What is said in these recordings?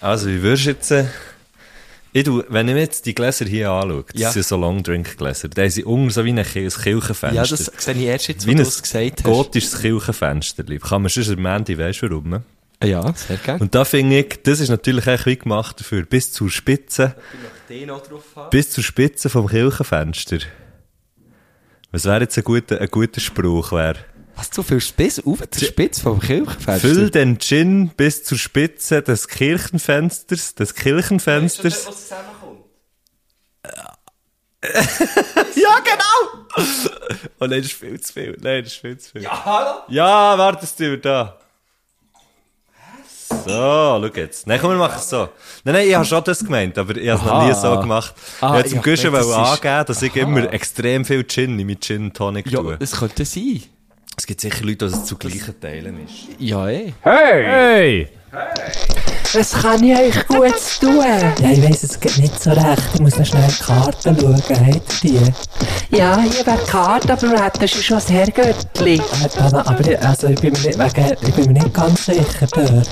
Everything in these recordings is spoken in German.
Also, wie würdest du jetzt... Äh, ich tu, wenn ich mir jetzt die Gläser hier anschaue, das Ja. sind so Long-Drink-Gläser, da sind unten so wie ein Ki- ein Kirchenfenster. Ja, das sehe ich erst jetzt, wie du es gesagt hast. gotisches Kirchenfenster. Kann man sonst am Ende, weißt du warum? Ja, sehr gerne. Und da finde ich, das ist natürlich echt wie gemacht dafür, bis zur Spitze, bis zur Spitze vom Kirchenfenster. Was wäre jetzt ein guter, ein guter Spruch, wäre? Was, du fühlst bis auf der Spitze vom Kirchenfenster? Füll den Gin bis zur Spitze des Kirchenfensters, des Kirchenfensters. was zusammenkommt? Ja, genau! Oh nein, das ist viel zu viel. Nein, das ist viel zu viel. Ja, hallo? Ja, wartest du da. So, schau jetzt. Nein, komm, wir machen es so. Nein, nein, ich habe schon das gemeint, aber ich habe es noch nie so gemacht. Ah, ich wollte zum Guschen das angeben, dass ich immer extrem viel Gin in mein Gin und Tonic Ja, tue. es könnte sein. Es gibt sicher Leute, die es zu gleichen Teilen ist. Ja, eh. Hey! Was kann ich euch gut tun? Ja, ich weiss es geht nicht so recht. Ich muss noch schnell die Karten schauen. Habt ihr die? Ja, hier wäre die Karte, aber wir hätten schon das Herrgöttli. Aber ich, also, ich, bin mir nicht, wegen, ich bin mir nicht ganz sicher dort.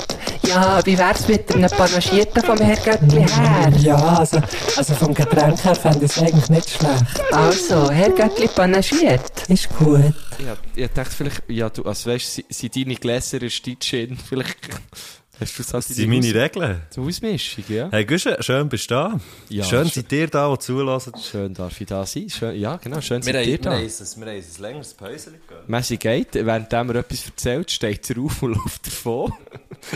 Ja, wie wär's mit einem Panagierten vom Herrgöttli her? Ja, also, also vom Getränk her fände ich es eigentlich nicht schlecht. Also, Herrgöttli panagiert? Ist gut. Ja, ich dachte vielleicht, ja, du, also weißt, si- sind deine Gläser ist dein Gin, vielleicht hast du Das sind meine Regeln. Zur Ausmischung, ja. Hey, Guschen, schön bist du da. Ja, schön schön. seid ihr da, die zulassen. Schön darf ich da sein. Schön, ja, genau, schön Wir seid haben, ihr wir da. haben, ein, wir haben ein längeres Päuschen gegeben. Messi geht, während er etwas erzählt, steht er auf und läuft davon.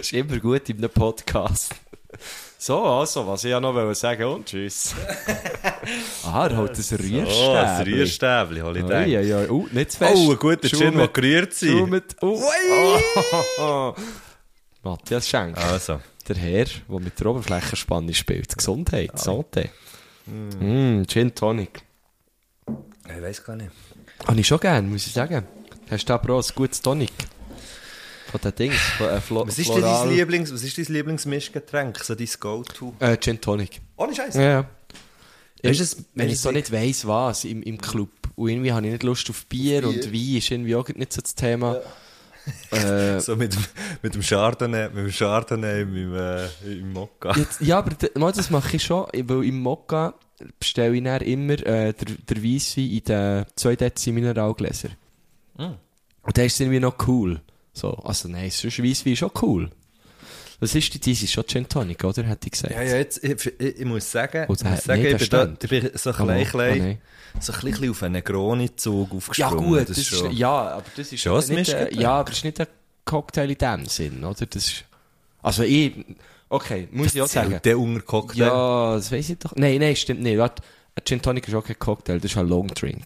ist immer gut in einem Podcast. So, also, was ich ja noch wollte sagen und tschüss. ah, er holt ein Rührstäbchen. Oh, ein Rührstäbchen, hol ich Oh, gedacht. ja, ja. Uh, nicht zu fest. Oh, ein guter Gin, der gerührt Schau sein. mit, oh, oh. Matthias Schenk, Also, der Herr, der mit der Oberflächenspanne spielt. Gesundheit, Santé. Mm, Gin Tonic. ich weiß gar nicht. Habe ich schon gern, muss ich sagen. Hast du aber auch ein gutes Tonic? Von den Dings, von äh, Flo Was ist denn dein Lieblings, was ist dein Lieblingsmischgetränk? So dein Go-To? Äh, Gin Tonic. Ohne Scheiß. Ja, ja. Ist es- wenn ich so nicht weiss, was im, im Club. Und irgendwie habe ich nicht Lust auf Bier, und Wein ist irgendwie auch nicht so das Thema. Äh, So mit, dem- mit dem Chardonnay, mit dem Chardonnay im, äh, im Mokka. jetzt, ja, aber mal, das mache ich schon, weil im Mokka bestelle ich dann immer äh, der, der Weisswein in den 2 Dezi Mineralgläser. Und der ist irgendwie noch cool. So, also nein, sonst Weisswein ist schon cool. Was ist die, ist schon Gin Tonic, oder? Hätte ich gesagt. Ja, ja, jetzt, ich, ich, ich muss sagen, ich muss sagen nicht ich, bin da, ich bin so ein klein, klein, so ein bisschen auf einen Negroni-Zug Ja aufgesprungen. gut, das das ist schon... ja, aber das ist Schon ein nicht, Mischgetränk. ja, aber das ist nicht ein Cocktail in dem Sinn, oder? Das ist, also ich, okay, muss ich auch sagen. Der unter Cocktail. Ja, das weiß ich doch. Nein, nein, stimmt nicht. Warte, ein Gin Tonic ist auch kein Cocktail, das ist ein Long Drink.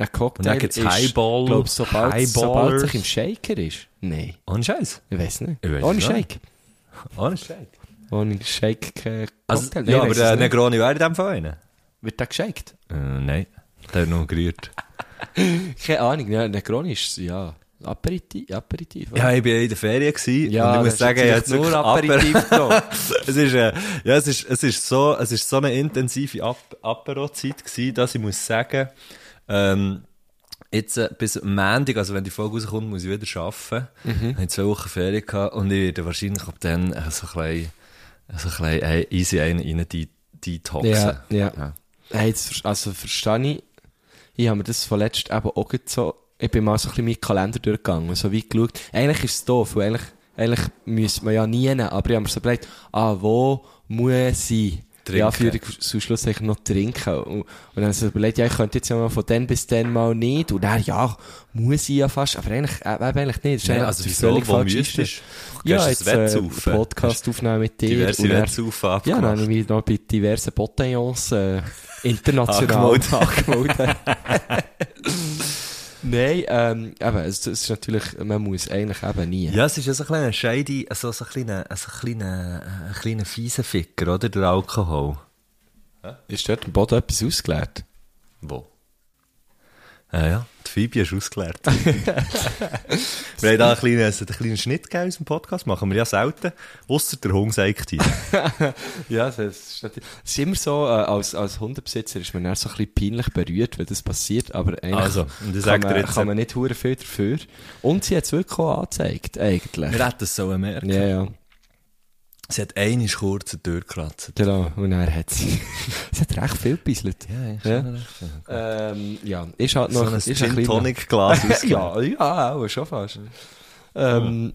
Ein Und Cocktail dann gibt's ist, Highball, glaub, sobald, Highballers. sobald es sich im Shaker ist. Nein, Ohne Scheiß. ich weiß nicht. Ich weiss Ohne Shake. Ohne Scheiß. Ohne Shake kein Also, Cocktail. ja, aber der. Negroni wäre in dem Fall einer. Wird der geshaked? Äh, nein. Der hat noch gerührt. Keine Ahnung, ja, Negroni ist, ja, Aperitif. Aperitif? Ja, ich war in der Ferien gewesen Ja, und ich muss sagen, ich jetzt habe nur Aperitif genommen. es ist, äh, ja, es ist, es ist so, es ist so eine intensive Ap Apero-Zeit gewesen, dass ich muss sagen, ähm, jetzt äh, bis Montag, also wenn die Folge rauskommt, muss ich wieder arbeiten. Mhm. Ich habe zwei Wochen Ferien gehabt und ich werde wahrscheinlich ab dann äh, so ein bisschen, so ein bisschen äh, easy einen rein die, die Ja, ja. Hey, jetzt, also verstehe ich, ich habe mir das vorletzt eben auch so, ich bin mal so ein bisschen meinen Kalender durchgegangen, so weit geschaut. Eigentlich ist es doof, weil eigentlich, eigentlich müsste man ja nie, aber ich habe mir so überlegt, ah, wo muss ich Trinken. Ja, für zum Schluss eigentlich noch trinken. Und, und dann habe ich so überlegt, ja, ich könnte jetzt ja mal von dann bis dann mal nicht. Und dann, ja, muss ich ja fast, aber eigentlich, äh, eigentlich nicht. Nein, also wieso, wo müsstest du? Ja, jetzt äh? Podcast aufnehmen mit dir. Diverse und dann- Wettsaufen Ja, dann abgemacht. habe ich mich noch bei diversen Bataillons äh, international angemeldet. Nein, ähm, eben, es, es ist natürlich, man muss eigentlich eben nie. Ja, es ist ja so ein kleiner Scheide, also so ein kleiner, so ein kleiner, ein kleiner fieser Ficker, oder? Der Alkohol. Ist dort im Boden etwas ausgeleert? Wo? Ja, ja, die Phoebe ist ausgeleert. wir haben da einen kleinen, einen kleinen Schnitt gegeben aus dem Podcast, machen wir ja selten, ausser der Hund sagt hier. Ja, das ist, es ist immer so, äh, als, als Hundebesitzer ist man dann so ein bisschen peinlich berührt, wenn das passiert, aber eigentlich Also, kann, man, kann man nicht hure viel dafür. Und sie hat es wirklich auch angezeigt, eigentlich. Wir hätten es so merken. Ja, ja. Sie hat einmal kurz eine Tür gekratzt. Genau, und er hat sie. sie hat recht viel gebisselt. Ja, Ja. Ähm, ja, ist halt So noch... ein ist Gin kleiner- Tonic Glas ja, ja, auch, schon fast. Ähm,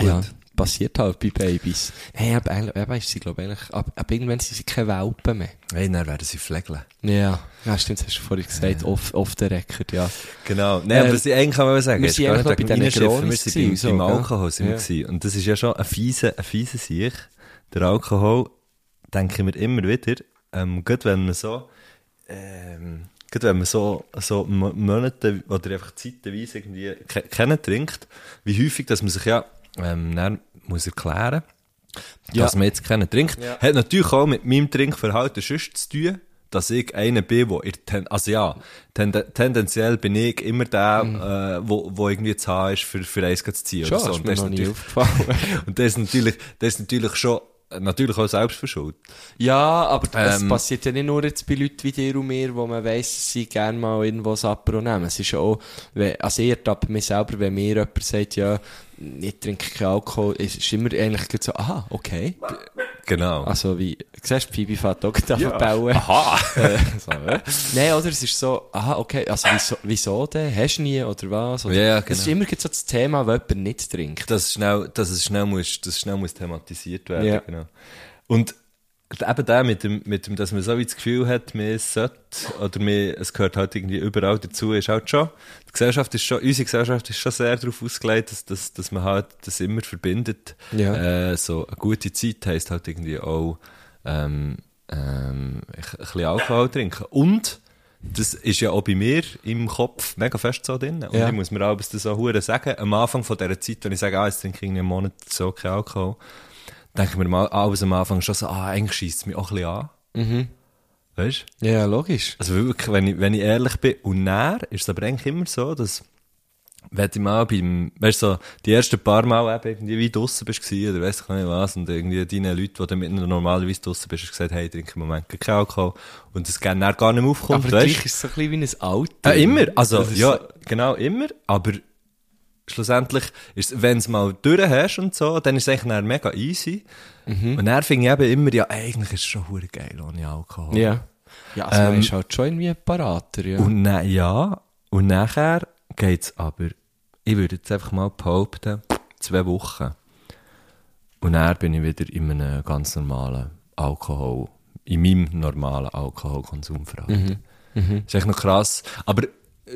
ja, passiert halt bei Babys. Aber eigentlich, eben ist sie, glaube ich, ab, ab irgendwann sind sie keine Welpen mehr. Hey, dann werden sie pflegeln. Ja, ja stimmt, das hast du vorhin gesagt, off, off the record, ja. Genau. Nein, Ähm, aber sie eigentlich kann man sagen, wir sind eigentlich bei diesen Reinschiffen, wir sind beim? Alkohol sind wir Ja. gewesen. Und das ist ja schon ein fiese, ein fiese Sieg. Der Alkohol, denke ich mir immer wieder, ähm, gerade wenn man so, ähm, gerade wenn man so, so Mo- Monate oder einfach zeitweise irgendwie ke kennen trinkt, wie häufig, dass man sich ja, ähm, dann muss erklären, Ja. dass man jetzt keinen trinkt, Ja. hat natürlich auch mit meinem Trinkverhalten sonst zu tun, dass ich einer bin, wo ich, ten, also ja, ten, tendenziell bin ich immer der, äh, wo, wo irgendwie zu haben ist, für, für eins zu ziehen. Schon, oder so. ist Und mir das ist natürlich- aufgefallen. Und das ist natürlich, das ist natürlich schon, natürlich auch selbstverschuldet. ja, aber es Ähm, passiert ja nicht nur jetzt bei Leuten wie dir und mir, wo man weiss, dass sie gerne mal irgendwo das nehmen. Es ist ja auch, also ich ertappe mich selber, wenn mir jemand sagt, ja, ich trinke keinen Alkohol, es ist immer eigentlich so, aha, okay. Genau. Also wie, siehst du, Phoebe fährt auch ja. bauen. Aha! Äh, so, äh. Nein, oder? Es ist so, aha, okay, also wieso, wieso denn? Hast du nie, oder was? Oder, Ja, ja, Es ist genau. immer so das Thema, wenn jemand nicht trinkt. dass, schnell, dass es schnell muss, dass es schnell muss thematisiert werden. Ja. Genau. Und eben der mit dem, mit dem, dass man so wie das Gefühl hat, man sollte, oder man, es gehört halt irgendwie überall dazu, ist halt schon, die Gesellschaft ist schon, unsere Gesellschaft ist schon sehr darauf ausgelegt, dass, dass, dass man halt das immer verbindet. Ja. Äh, so eine gute Zeit heisst halt irgendwie auch, ähm, ähm, ein bisschen Alkohol trinken. Und, das ist ja auch bei mir im Kopf mega fest so drin. Und Ja. ich muss mir auch das so sagen, am Anfang von dieser Zeit, wenn ich sage, ah, jetzt trinke ich einen Monat so kein Alkohol, denke ich mir mal alles am Anfang schon so, ah, eigentlich schießt es mich auch ein bisschen an. Mhm. Weißt Ja, logisch. Also wirklich, wenn ich, wenn ich ehrlich bin, und näher ist es aber eigentlich immer so, dass, wenn du mal beim, weißt du, so, die ersten paar Mal eben irgendwie wie draussen bist oder weiss ich nicht was, und irgendwie deine Leute, die dann mit normalerweise draussen bist, hast gesagt, hey, ich trinke im Moment keinen Alkohol, und das gerne gar nicht mehr aufkommt, aber weißt gleich ist es so ein bisschen wie ein Alter. äh, immer, also, ja, so- genau, immer, aber schlussendlich, ist, wenn es mal durch hast und so, dann ist es eigentlich dann mega easy. Mhm. Und dann finde ich eben immer, ja, eigentlich ist es schon hure geil ohne Alkohol. Ja. Ja, also man Ähm, ist halt schon irgendwie parater, ja. Und na, ja, und nachher geht's aber, ich würde jetzt einfach mal behaupten, zwei Wochen. Und dann bin ich wieder in einem ganz normalen Alkohol, in meinem normalen Alkoholkonsumverhalten. Mhm. ist echt noch krass. Aber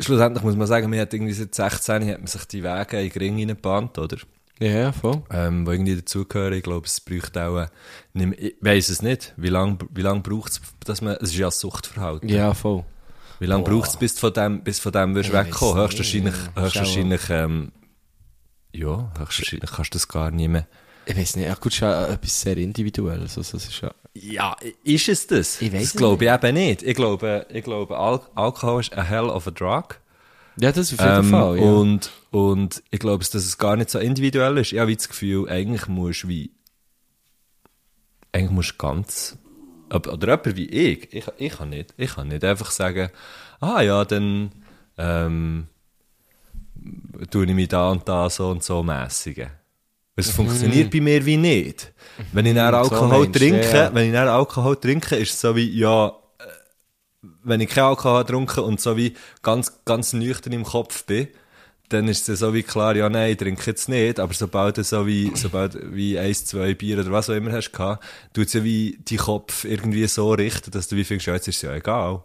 schlussendlich muss man sagen, man hat irgendwie seit 16 hat man sich die Wege in den Ring reingebannt, oder? ja, voll. Ähm, wo irgendwie dazugehören. Ich glaube, es bräuchte auch, äh, nicht ich weiss es nicht, wie lange wie lang braucht es, dass man, es ist ja ein Suchtverhalten. Ja, voll. Wie lange Boah. braucht es, bis du von dem, bis von dem wirst wegkommen? Höchstwahrscheinlich, höchstwahrscheinlich, ähm, ja, höchstwahrscheinlich kannst du das gar nicht mehr. Ich weiß nicht, ja, gut, es ist ja etwas sehr individuelles. Also, es ist ja, Ja, ist es das? Ich weiss Das glaube ich eben nicht. Ich glaube, ich glaube, Al Alkohol ist a hell of a drug. ja, das auf jeden Ähm, Fall, ja. und, und ich glaube, dass es gar nicht so individuell ist. Ich habe das Gefühl, eigentlich musst du wie, eigentlich musst du ganz, oder jemand wie ich, ich, ich kann nicht, ich kann nicht einfach sagen, ah ja, dann, ähm, tue ich mich da und da so und so mäßigen. Es funktioniert bei mir wie nicht. Wenn ich dann Mhm, so Alkohol du, trinke, ja. wenn ich dann Alkohol trinke, ist es so wie, ja, äh, wenn ich keinen Alkohol getrunken und so wie ganz, ganz nüchtern im Kopf bin, dann ist es so wie klar, ja, nein, ich trinke jetzt nicht, aber sobald du so wie, sobald wie eins, zwei Bier oder was auch immer hast gehabt, tut es ja wie die Kopf irgendwie so richten, dass du wie findest, ja, jetzt ist es ja egal.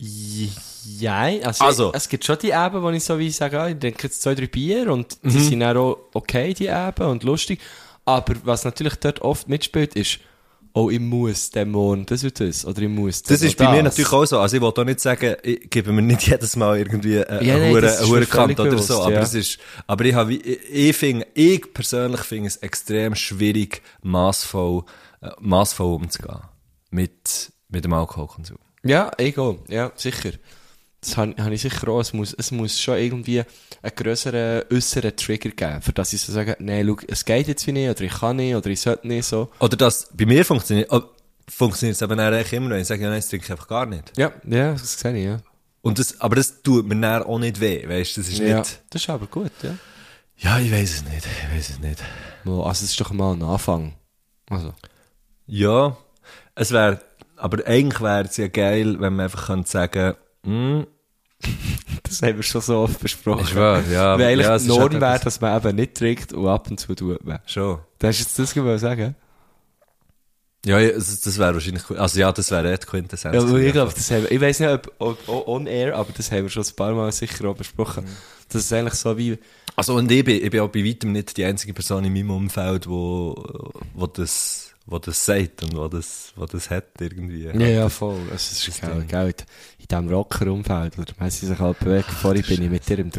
Ja, also, Also. es gibt schon die Eben, wo ich so wie sage, ah, ich trinke jetzt zwei, drei Bier und die Mhm. sind dann auch okay, die Eben, und lustig. Aber was natürlich dort oft mitspielt, ist, oh, ich muss Dämon, das und das, oder ich muss das Das ist bei mir das. natürlich auch so. Also ich will auch nicht sagen, ich gebe mir nicht jedes Mal irgendwie eine, Ja, eine nein, Hure- das ist eine mir Hure Kant oder so. Aber ja. es ist, aber ich habe, ich, ich finde, ich persönlich finde es extrem schwierig, massvoll, äh, massvoll umzugehen. Mit, mit dem Alkoholkonsum. Ja, egal, ja, sicher. Das habe hab ich sicher auch. Es muss, es muss schon irgendwie einen grösseren äußeren Trigger geben, für dass ich so sage, nein, schau, es geht jetzt wie nicht, oder ich kann nicht, oder ich sollte nicht, so. Oder das, bei mir funktioniert, oh, funktioniert es eben dann eigentlich immer, wenn ich sage, ja, nein, das trinke ich einfach gar nicht. Ja, ja, das sehe ich, ja. Und das, aber das tut mir dann auch nicht weh, weißt du, das ist Ja, nicht, das ist aber gut, ja. ja, ich weiß es nicht, ich weiß es nicht. Also es ist doch mal ein Anfang. Also. Ja, es wäre, aber eigentlich wäre es ja geil, wenn man einfach könnte sagen, hm, Das haben wir schon so oft besprochen. ist wahr, ja. Weil eigentlich ja, es die ist Norm halt wäre, dass man eben nicht trinkt und ab und zu tut man. Schon. Da hast du jetzt das gewollt sagen? Ja, ja das, das wäre wahrscheinlich, also ja, das wäre die Quintessenz. Ja, ich glaube, das haben wir, ich weiß nicht, ob, ob, ob on air, aber das haben wir schon ein paar Mal sicher auch besprochen. Das ist eigentlich so wie, Also und ich bin, ich bin auch bei weitem nicht die einzige Person in meinem Umfeld, wo, wo das, wo das sagt und wo das, wo das hat irgendwie. ja, ja, voll. Ist das geil, Ding. gell, in diesem Rocker-Umfeld, oder man sie sich halt bewegt. Vorhin bin ich mit dir im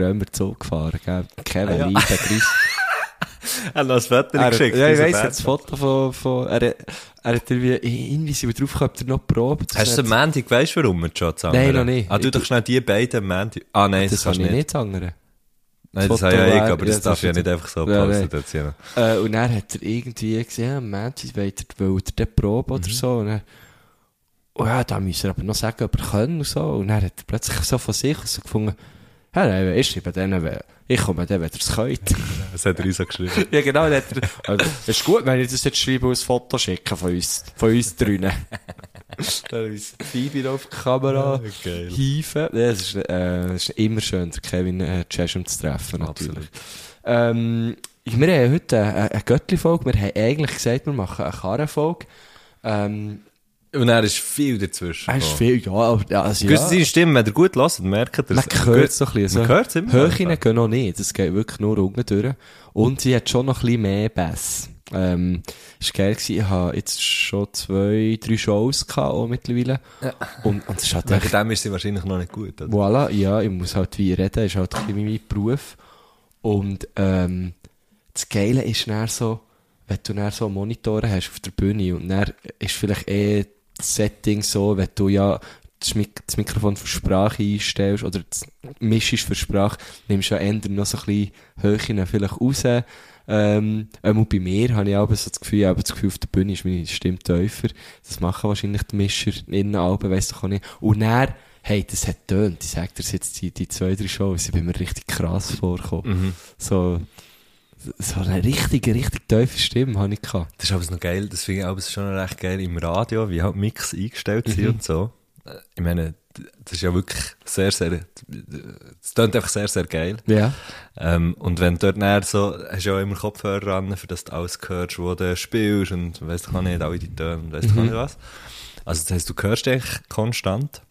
gefahren, gell. Kevin, Ah, ja. Liebe, Grüß. Er hat ein Foto Er, geschickt. ja, ich weiss, Band. jetzt das Foto von, von, er, er hat irgendwie, wir drauf ob er noch probt. Hast du am Montag, weißt du warum wir schon zusammen? Nein, noch nicht. Ah, du doch schnell die beiden am Montag. Ah, nein, das, Das kann ich nicht. nicht sagen. Nein, das habe ja ich, aber das ja, darf ja nicht einfach so ja. Äh, und dann hat er irgendwie gesehen, am Montag wollte er, will er den Probe oder so. Und dann, oh ja, da müssen wir aber noch sagen, ob er kann und so. Und dann hat er plötzlich so von sich so gefunden, ja, nein, ich schreibe denen, we- ich komme dann, wenn ihr es könnt. Das hat er uns auch geschrieben. ja, genau, er, also, es ist gut, wenn ich das jetzt schreibe und ein Foto schicke von uns, von uns drinnen. dann uns Phoebe auf die Kamera hieven. Ja, es ist, äh, ist immer schön, Kevin äh, Chesham zu treffen, natürlich. Ähm, wir haben heute eine, eine Göttli-Folge. Wir haben eigentlich gesagt, wir machen eine Karren-Folge. Ähm, Und er ist viel dazwischen. es ist viel, ja, aber, ja, also, ja. seine Stimme, wenn ihr gut hört, merkt ihr Man hört es so ein bisschen. Man So. hört es immer. Höchinnen gehen noch nicht. Das geht wirklich nur unten durch. Und sie hat schon noch ein bisschen mehr Bass. Ähm, ist geil gewesen. Ich habe jetzt schon zwei, drei Shows gehabt, auch mittlerweile. Und, und es ist halt echt dem ist sie wahrscheinlich noch nicht gut, oder? Voilà, ja, ich muss halt wie reden, ist halt ein bisschen mein Beruf. Und ähm, das Geile ist dann so, wenn du dann so Monitore hast auf der Bühne und dann ist vielleicht eh das Setting so, wenn du ja das, Mik das Mikrofon für Sprache einstellst oder das mischst für Sprache, nimmst du ja eher noch so ein bisschen Höhen vielleicht raus. Ähm, ähm, bei mir habe ich aber so das Gefühl, habe das Gefühl, auf der Bühne ist meine Stimme tiefer. Das machen wahrscheinlich die Mischer innen Alben, weiss doch auch nicht. Und dann, hey, das hat tönt. Ich sag dir jetzt, die, die zwei, drei Shows, ich bin mir richtig krass vorgekommen. Mhm. So, so eine richtige, richtig tiefe Stimme habe ich gehabt. Das ist aber noch geil, das finde ich aber schon recht geil im Radio, wie halt Mix eingestellt sind Mhm. und so. Äh, Ich meine, das ist ja wirklich sehr, sehr, es klingt einfach sehr, sehr geil. Ja. Ähm, und wenn du dort näher so, hast du ja auch immer Kopfhörer an, für das du alles hörst, wo du spielst und weißt du nicht, alle die Töne und weißt du Mhm. nicht was. Also das heisst, du hörst dich eigentlich konstant,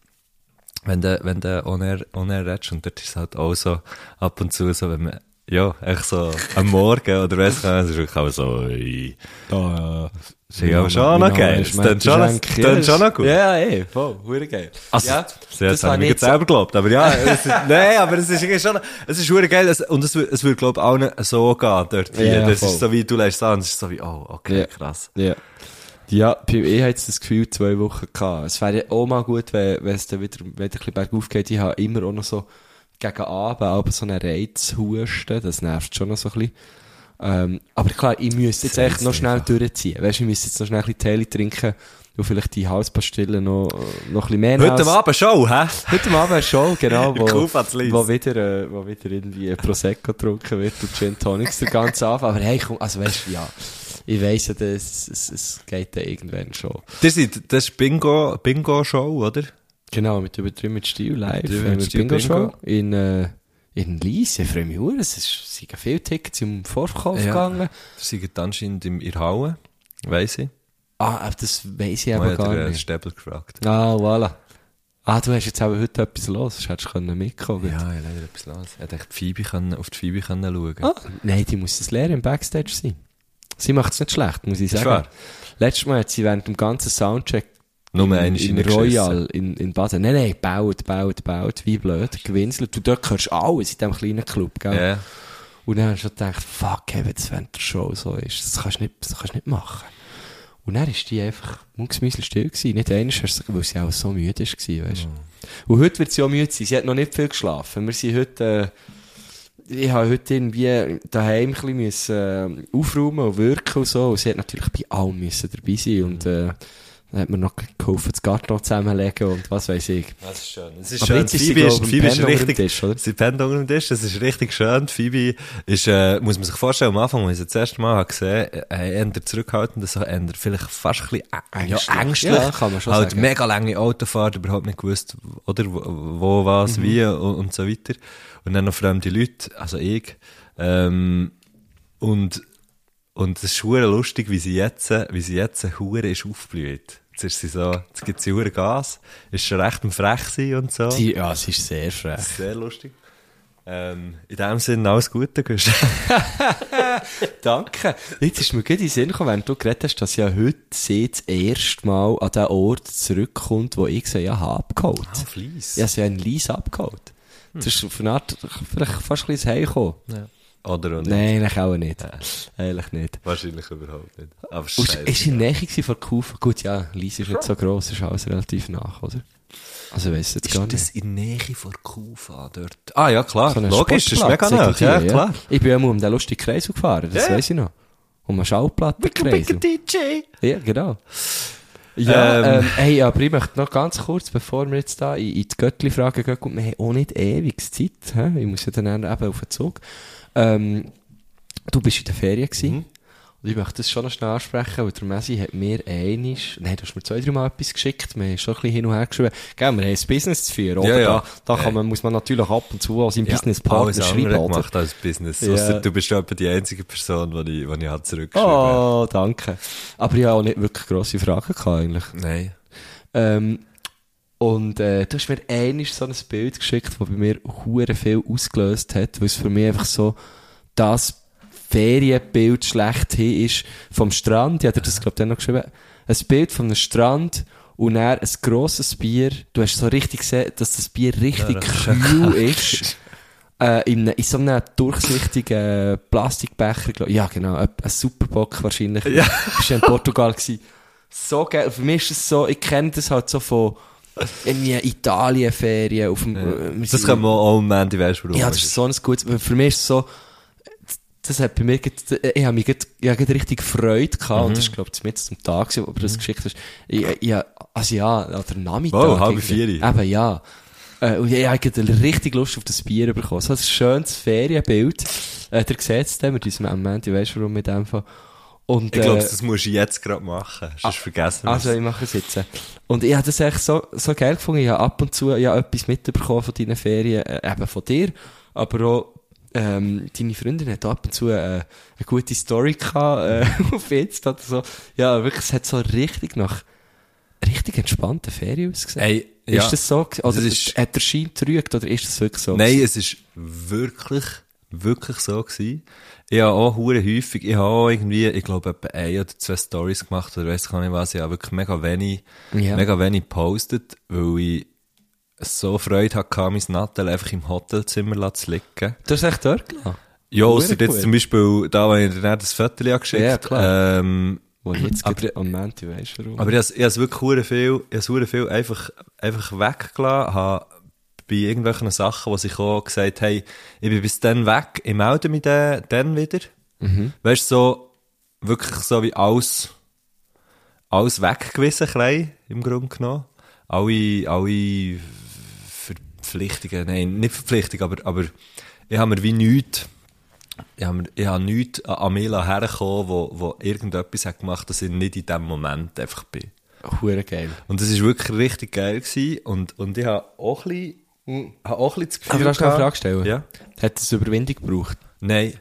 wenn du, wenn du on air, on air redest und dort ist es halt auch so ab und zu so, wenn man, ja, echt so am Morgen oder es ist wirklich auch so, ui. Da, Das ist ja schon noch geil. Das klingt schon, das klingt schon noch gut. Ja, ey, voll, hure geil. Also, ja, das, das habe ich jetzt selber geglaubt, aber ja, es ist, nein, aber es ist schon, es ist schon geil, und es, es würde, glaube ich, auch nicht so gehen dort hier. Ja, das voll. ist so wie, du lässt es an, es ist so wie, oh, okay, Ja. krass. Ja. Ja, mir hat das Gefühl zwei Wochen gehabt. Es wäre ja auch mal gut, wenn, wenn es dann wieder, wieder ein bisschen bergauf geht. Ich habe immer auch noch so gegen Abend aber so einen Reizhusten. Das nervt schon noch so ein bisschen. Ähm, aber klar, ich müsste jetzt echt noch schnell durchziehen. Weißt du, ich müsste jetzt noch schnell ein bisschen Tee trinken und vielleicht die Halspastillen noch, noch ein bisschen mehr Heute als- Abend Show, hä? Heute Abend Show, genau, wo, wo wieder, äh, wo wieder irgendwie Prosecco getrunken wird und Gin Tonics der ganze Abend. Aber hey, komm, also weißt ja, ich weiss ja, das, es, es geht dann irgendwann schon. Das ist, das ist Bingo, Bingo-Show, oder? Genau, mit Übertrieben mit Stil live, Übertrieben äh, mit Stil Bingo Show in, äh, in Lies. Ich freue mich sehr, es sind viele Tickets im Vorverkauf Ja. gegangen. Das sind anscheinend im Irhauen, weiss ich. Ah, aber das weiss ich aber gar äh, nicht. Stäbel gefragt. Ah, voilà. Ah, du hast jetzt auch heute etwas los, sonst hättest du können mitkommen Ja, ich habe leider etwas los. Er hätte echt Phoebe können, auf die Phoebe können schauen. Ah, nein, die muss das lernen im Backstage sein. Sie macht es nicht schlecht, muss ich sagen. Letztes Mal hat sie während dem ganzen Soundcheck Nur in, in. Royal in, in Baden. Nein, nein, baut, baut, baut, wie blöd, gewinselt. Du dort hörst alles in diesem kleinen Club, gell? Ja. Und dann hast du gedacht, fuck, wenn das während der Show so ist, das kannst du nicht, das kannst du nicht machen. Und dann ist die einfach mucksmäusel still gewesen. Nicht du- weil sie auch so müde ist, gewesen, weißt du. Und heute wird sie auch müde sein. Sie hat noch nicht viel geschlafen. Wir sind heute, äh, ich habe heute irgendwie daheim ein bisschen müssen, äh, aufräumen und wirken und so. Und sie hat natürlich bei allem müssen dabei sein. Und, äh, Dann hat man noch geholfen, das Karton zusammenlegen und was weiß ich. Das ist schön. Es ist Aber schön. jetzt ist Phoebe ist, Phoebe ist richtig, Tisch, oder? sie pennt unter dem Tisch, das ist richtig schön. Phoebe ist, äh, muss man sich vorstellen, am Anfang, als ich sie das erste Mal habe gesehen, äh, eher zurückhaltend, so eher vielleicht fast ein bisschen ä- ja, Ängstlich. ängstlich. Ja, kann man schon halt sagen. mega lange Autofahrt, überhaupt nicht gewusst, oder, wo, was, Mhm. wie und, und so weiter. Und dann noch fremde Leute, also ich, ähm, und, und es ist lustig, wie sie jetzt, wie sie jetzt hure ist aufgeblüht. Jetzt ist sie so, jetzt gibt sie Gas, ist schon recht am frech und so. Sie, ja, sie ist sehr frech. Sehr lustig. Ähm, in dem Sinne alles Gute. Danke. Jetzt ist mir gut in den Sinn gekommen, während du geredet hast, dass ja heute sie das erste Mal an den Ort zurückkommt, wo ich sie ja habe abgeholt. Ah, Fleiss. Ja, sie haben Lies abgeholt. Das ist auf eine Art vielleicht fast ein bisschen Heimkommen. Oder auch nicht. Nein, eigentlich auch nicht. Eigentlich nicht. Wahrscheinlich überhaupt nicht. Aber scheiße. ist in der Nähe von Kufa? Gut, ja, Lies ist nicht so gross, ist alles relativ nach, oder? Also, weiss jetzt gar Ist nicht. das in der Nähe von Kufa dort? Ah ja, klar. So Logisch, das ist mega nah. Ja, klar. Ich bin ja mal um den lustigen Kreisel gefahren, das Ja. weiss ich noch. Um einen Schallplattenkreisel. DJ. Ja, genau. Ja, Ähm. ähm, hey, aber ich möchte noch ganz kurz, bevor wir jetzt da in, in die Göttli-Frage gehen, wir haben auch nicht ewig Zeit, hä? ich muss ja dann eben auf den Zug. Ähm, du bist in der Ferien gewesen. Mhm. Und ich möchte das schon noch schnell ansprechen, weil der Messi hat mir einisch, nein, du hast mir zwei, drei Mal etwas geschickt, wir haben schon ein bisschen hin und her geschrieben. Gell, wir haben ein Business zu führen, oder? Ja, ja. Da, da kann man, muss man natürlich ab und zu an seinem Ja, Businesspartner schreiben, oder? gemacht als Business. Ja. Ausser du bist etwa die einzige Person, die ich, die ich habe zurückgeschrieben Oh, danke. Aber ich habe auch nicht wirklich grosse Fragen gehabt, eigentlich. Nein. Ähm, und äh, du hast mir einiges so ein Bild geschickt, das bei mir hure viel ausgelöst hat, weil es für mich einfach so das Ferienbild schlechthin ist vom Strand. Ich hatte das, glaube ich, dann noch geschrieben. Ein Bild von einem Strand und dann ein grosses Bier. Du hast so richtig gesehen, dass das Bier richtig kühl ist. Äh, in, in so einem durchsichtigen Plastikbecher, glaub, ja genau, ein, ein Superbock wahrscheinlich. Ja. Bist du in Portugal gewesen. So geil. Für mich ist es so, ich kenne das halt so von irgendwie Italien-Ferien auf dem, äh, wir Das sind- kann man auch am Mandy, weißt du, warum? ja, das ist so ein gutes, für mich ist es so, das hat bei mir, grad- ich habe mich grad, ich hab richtig Freude gehabt, und das ist, glaube ich, mit zum Tag, gewesen, wo du das geschickt hast. Ich, ich, also ja, an der Nachmittag. Wow, halb irgendwie. vier. Eben, ja. Äh, und ich habe richtig Lust auf das Bier bekommen. So ein schönes Ferienbild. Äh, der sieht es dann mit diesem Moment, ich weiss warum mit dem Fall. Und, Ich glaube, äh, das musst du jetzt gerade machen. Sonst vergessen wir also, ich mache es jetzt. Und ich habe das echt so, so geil gefunden. Ich habe ab und zu ja etwas mitbekommen von deinen Ferien, äh, eben von dir, aber auch, ähm, deine Freundin hat ab und zu äh, eine gute Story gehabt, äh, auf Insta oder so. Ja, wirklich, es hat so richtig nach richtig entspannten Ferien ausgesehen. Ey, ja. Ist das so? Oder Das ist- hat der Schein getrügt, oder ist das wirklich so? Nein, es ist wirklich, wirklich so gewesen. Ich habe auch hure häufig, ich habe auch irgendwie, ich glaube, etwa ein oder zwei Stories gemacht, oder weiss gar nicht was, ich habe wirklich mega wenig, Ja. mega wenig gepostet, weil ich so Freude hatte, mein Nattel einfach im Hotelzimmer zu liegen. Du hast echt dort gelassen? Ja, ausser jetzt gut. zum Beispiel, da, wo ich dir das Foto geschickt Ja, klar. Ähm, Wo ich jetzt Aber- am Montag weiss warum. aber ich habe es wirklich hure viel, ich habe viel einfach, einfach weggelassen, habe bei irgendwelchen Sachen, wo ich auch gesagt habe, ich bin bis dann weg, ich melde mich dann, dann wieder. Mhm. Weißt du, so, wirklich so wie alles, alles weggewiesen, klein, im Grunde genommen. Alle, alle Verpflichtungen, nein, nicht Verpflichtungen, aber, aber ich habe mir wie nichts, ich habe, mir- ich habe nichts an Amela hergekommen, wo, wo irgendetwas hat gemacht, dass ich nicht in dem Moment einfach bin. Hure geil. Und das war wirklich richtig geil gewesen. Und, und ich habe auch ein bisschen, habe auch ein bisschen das Gefühl Aber du noch eine Frage stellen? Ja. Hat es Überwindung gebraucht? Nein,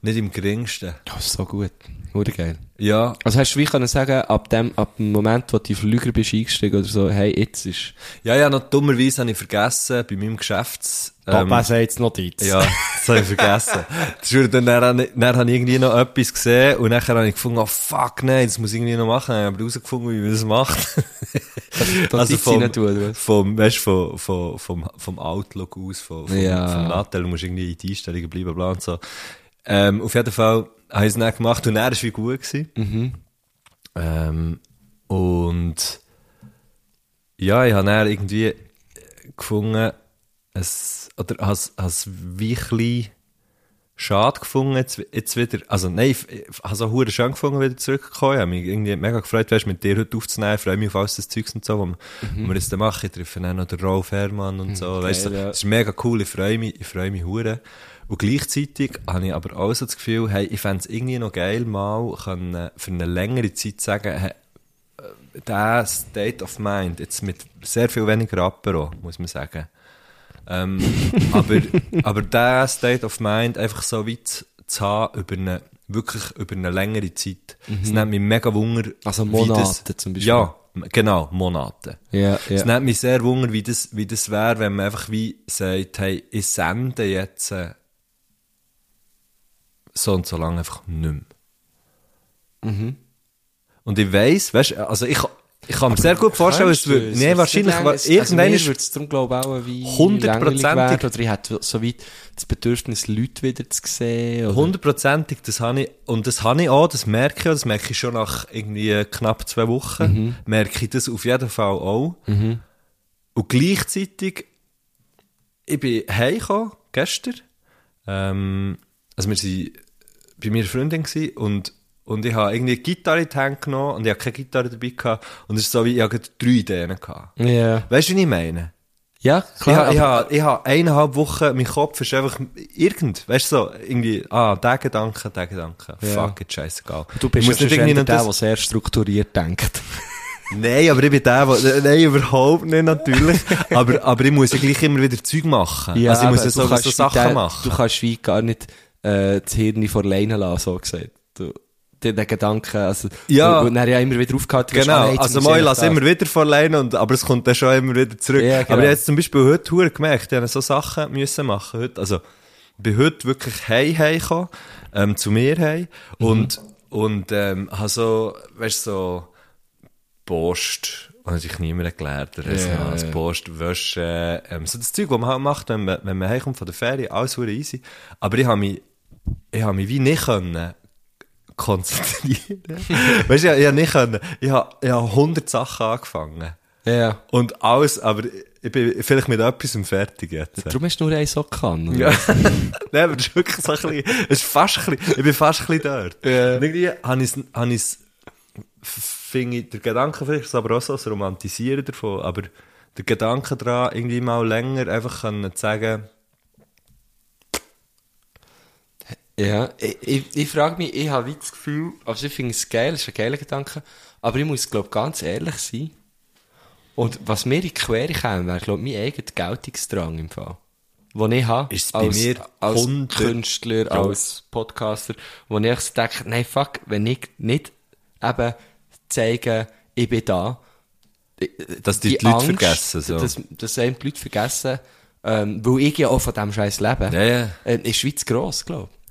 nicht im geringsten. Ja, ist so gut. Hure geil. Ja, Also hast du wie können sagen, ab dem, ab dem Moment, wo du Flüger bist eingestiegen oder so, hey, jetzt ist... ja, ja, noch dummerweise habe ich vergessen, bei meinem Geschäfts... ähm, sagt Notiz. Ja, das habe ich vergessen. Das dann, dann, habe ich- dann habe ich irgendwie noch etwas gesehen und nachher habe ich gefunden, oh fuck, nein, das muss ich irgendwie noch machen. Ich habe herausgefunden, wie man das macht. Also vom, tun, vom, weißt, vom, vom, vom, vom Outlook aus, vom, vom, Ja. vom Nattel, du musst irgendwie in die Einstellungen bleiben, bla und so. Ähm, auf jeden Fall habe es dann gemacht und er war wie gut gewesen. Mhm. Ähm, und ja, ich habe dann irgendwie gefunden, es, oder has, has wie schade gefunden, jetzt, jetzt wieder, also nein, ich, ich habe so hure schön gefunden, wieder zurückgekommen. Ich habe mich irgendwie mega gefreut, weißt, mit dir heute aufzunehmen. Ich freue mich auf alles das Zeugs und so, wir- wo wir jetzt machen. Ich treffe dann noch den Rolf Herrmann und so. weißt du, ja. das ist mega cool. Ich freue mich, ich freue mich hure. Und gleichzeitig habe ich aber auch so das Gefühl, hey, ich fände es irgendwie noch geil, mal können, für eine längere Zeit sagen, hey, äh, der State of Mind, jetzt mit sehr viel weniger Apero, muss man sagen. Ähm, aber, aber der State of Mind einfach so weit zu haben über eine, wirklich über eine längere Zeit. Es nimmt mich mega Wunder. Also Monate das, zum Beispiel. Ja, genau, Monate. Ja, Es nimmt mich sehr Wunder, wie das, wie das wäre, wenn man einfach wie sagt, hey, ich sende jetzt äh, so und so lange einfach nicht mehr. Mhm. Und ich weiss, weißt also ich, ich kann mir sehr gut vorstellen, es würde, nee, es? wahrscheinlich, Also, wa- also irgendwann mir ist, würde es darum, glaube ich, auch wie Hundertprozentig. Oder ich hätte so weit das Bedürfnis, Leute wieder zu sehen. Oder? hundertprozentig, das habe ich, und das habe ich auch, das merke ich auch, das merke ich schon nach irgendwie knapp zwei Wochen, Mhm. merke ich das auf jeden Fall auch. Und gleichzeitig, ich bin heimgekommen, gestern, ähm, also wir waren bei meiner Freundin und, und ich habe irgendwie eine Gitarre in die Hand genommen und ich habe keine Gitarre dabei gehabt und es ist so wie, ich habe drei Ideen gehabt. Ja. Weißt du, wie ich meine? Ja, Ich klar. habe, ich, habe, ich habe eineinhalb Wochen, mein Kopf ist einfach irgend, weißt du, so, irgendwie, ah, der Gedanke, der Gedanke, Ja. fuck it, scheißegal. du bist ja nicht irgendwie der, der, das- der sehr strukturiert denkt. Nein, aber ich bin der, der, nein, überhaupt nicht, natürlich. aber, aber ich muss ja gleich immer wieder Zeug machen. also ich muss ja so, so Sachen der- machen. Du kannst wie gar nicht äh, das Hirn vor Leine lassen, so gesagt. Du, den, den Gedanken, also, Ja. Und dann ja immer wieder ah, Genau, jetzt also mal, ich ich lasse immer wieder vor Leine, und, aber es kommt dann schon immer wieder zurück. Ja, genau. Aber ich habe jetzt zum Beispiel heute hure gemerkt, ich habe so Sachen müssen machen heute. Also, ich bin heute wirklich heim heimgekommen, ähm, zu mir heim, Mhm. und, und, ähm, habe so, weißt du, so, Post, und natürlich niemand erklärt, der Ja, yeah, ja. Post, Wäsche, ähm, so das Zeug, was man halt macht, wenn man, wenn man heimkommt von der Ferie, alles hure easy. Aber ich habe mich, ich habe mich wie nicht können konzentrieren. weißt du, ich, ich habe nicht können, ich habe, ich habe 100 Sachen angefangen. Ja. Und alles, aber ich bin vielleicht mit etwas fertig jetzt. Darum hast du nur einen so kann. oder? Ja. Nein, aber das ist wirklich so ein bisschen, es ist fast ein bisschen, ich bin fast ein bisschen dort. Ja. Und irgendwie habe ich habe ich finde ich, der Gedanke vielleicht ist aber auch so das Romantisieren davon, aber der Gedanke daran, irgendwie mal länger einfach können zu sagen, Ja, ich, ich, ich frage mich, ich habe das Gefühl, also ich finde es geil, es ist ein geiler Gedanke, aber ich muss, glaube ganz ehrlich sein. Und was mir in die Quere käme, wäre, glaube mein eigener Geltungsdrang im Fall. Den ich habe, Ist es bei als, mir als 100 Künstler, als Podcaster, wo ich echt denke, nein, fuck, wenn ich nicht eben zeige, ich bin da, dass die, die Leute vergessen. So. dass, dass die Leute vergessen, ähm, weil ich ja auch von diesem Scheiß lebe, Ja, ja. äh, ist Schweiz gross, glaube ich.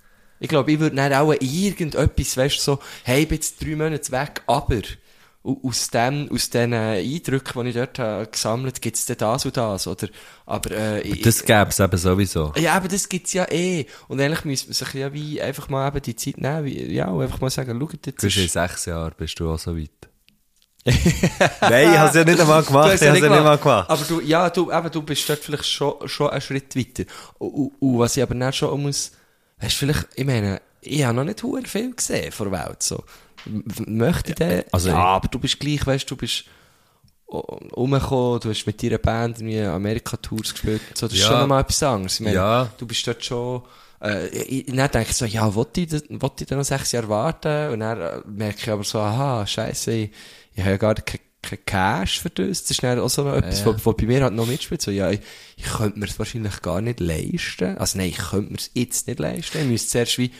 Ich glaube, ich würde dann auch irgendetwas, weißt du, so, hey, ich bin jetzt drei Monate weg, aber au- aus dem, aus den Eindrücken, die ich dort habe gesammelt, gibt's dann das und das, oder, aber, äh, ich- Das gäbe es eben sowieso. ja, aber das gibt's ja eh. Und eigentlich müsste man sich ja wie einfach mal eben die Zeit nehmen, wie, ja, und einfach mal sagen, schau, jetzt Du bist in sechs Jahren, bist du auch so weit. Nein, ich habe es ja nicht einmal gemacht. Ich hast habe es ja nicht einmal gemacht. Aber du, ja, du, eben, du bist dort vielleicht schon, schon einen Schritt weiter. Und, und, und was ich aber dann schon muss, weißt du, vielleicht, ich meine, ich habe noch nicht hure viel gesehen von der Welt, so. Möchte ich den, also ja, aber du bist gleich, weißt du, du bist o- umgekommen, du hast mit deiner Band irgendwie Amerika-Tours gespielt, so, das ist Ja. schon nochmal etwas anderes. Ich meine, Ja. du bist dort schon, äh, ich, dann denke ich so, ja, wollte ich, wollte ich dann noch sechs Jahre warten? Und dann äh, merke ich aber so, aha, scheiße, ich, ich habe ja gar kein, kein Cash für das. Das ist dann auch so noch etwas, Ja. was was bei mir halt noch mitspielt. So, ja, ich, ich könnte mir es wahrscheinlich gar nicht leisten. Also nein, ich könnte mir es jetzt nicht leisten. Ich müsste zuerst wie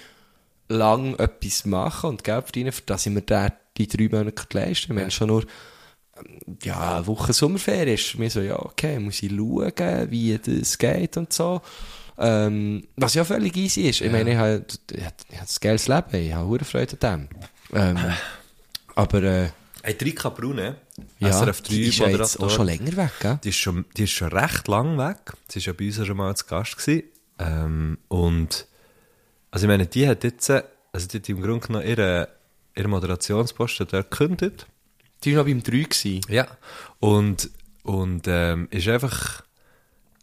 lang etwas machen und Geld verdienen, für das ich mir da die drei Monate leisten kann. Wenn schon nur ähm, ja, eine Woche Sommerferien ist, mir so, ja, okay, muss ich schauen, wie das geht und so. Ähm, was ja völlig easy ist. Ich meine, ich habe, ich habe ein geiles Leben, ich habe hohe Freude an dem. Ähm, aber, äh, Hey, Rika Brune, ja, SRF 3 die ist ja jetzt auch schon länger weg, gell? Die ist schon, die ist schon recht lang weg. Sie ist ja bei uns schon mal zu Gast gewesen. Ähm, und, also ich meine, die hat jetzt, also die hat im Grunde genommen ihre, ihre Moderationsposten dort gekündigt. Die war noch beim 3 gewesen. Ja. Und, und, ähm, ist einfach,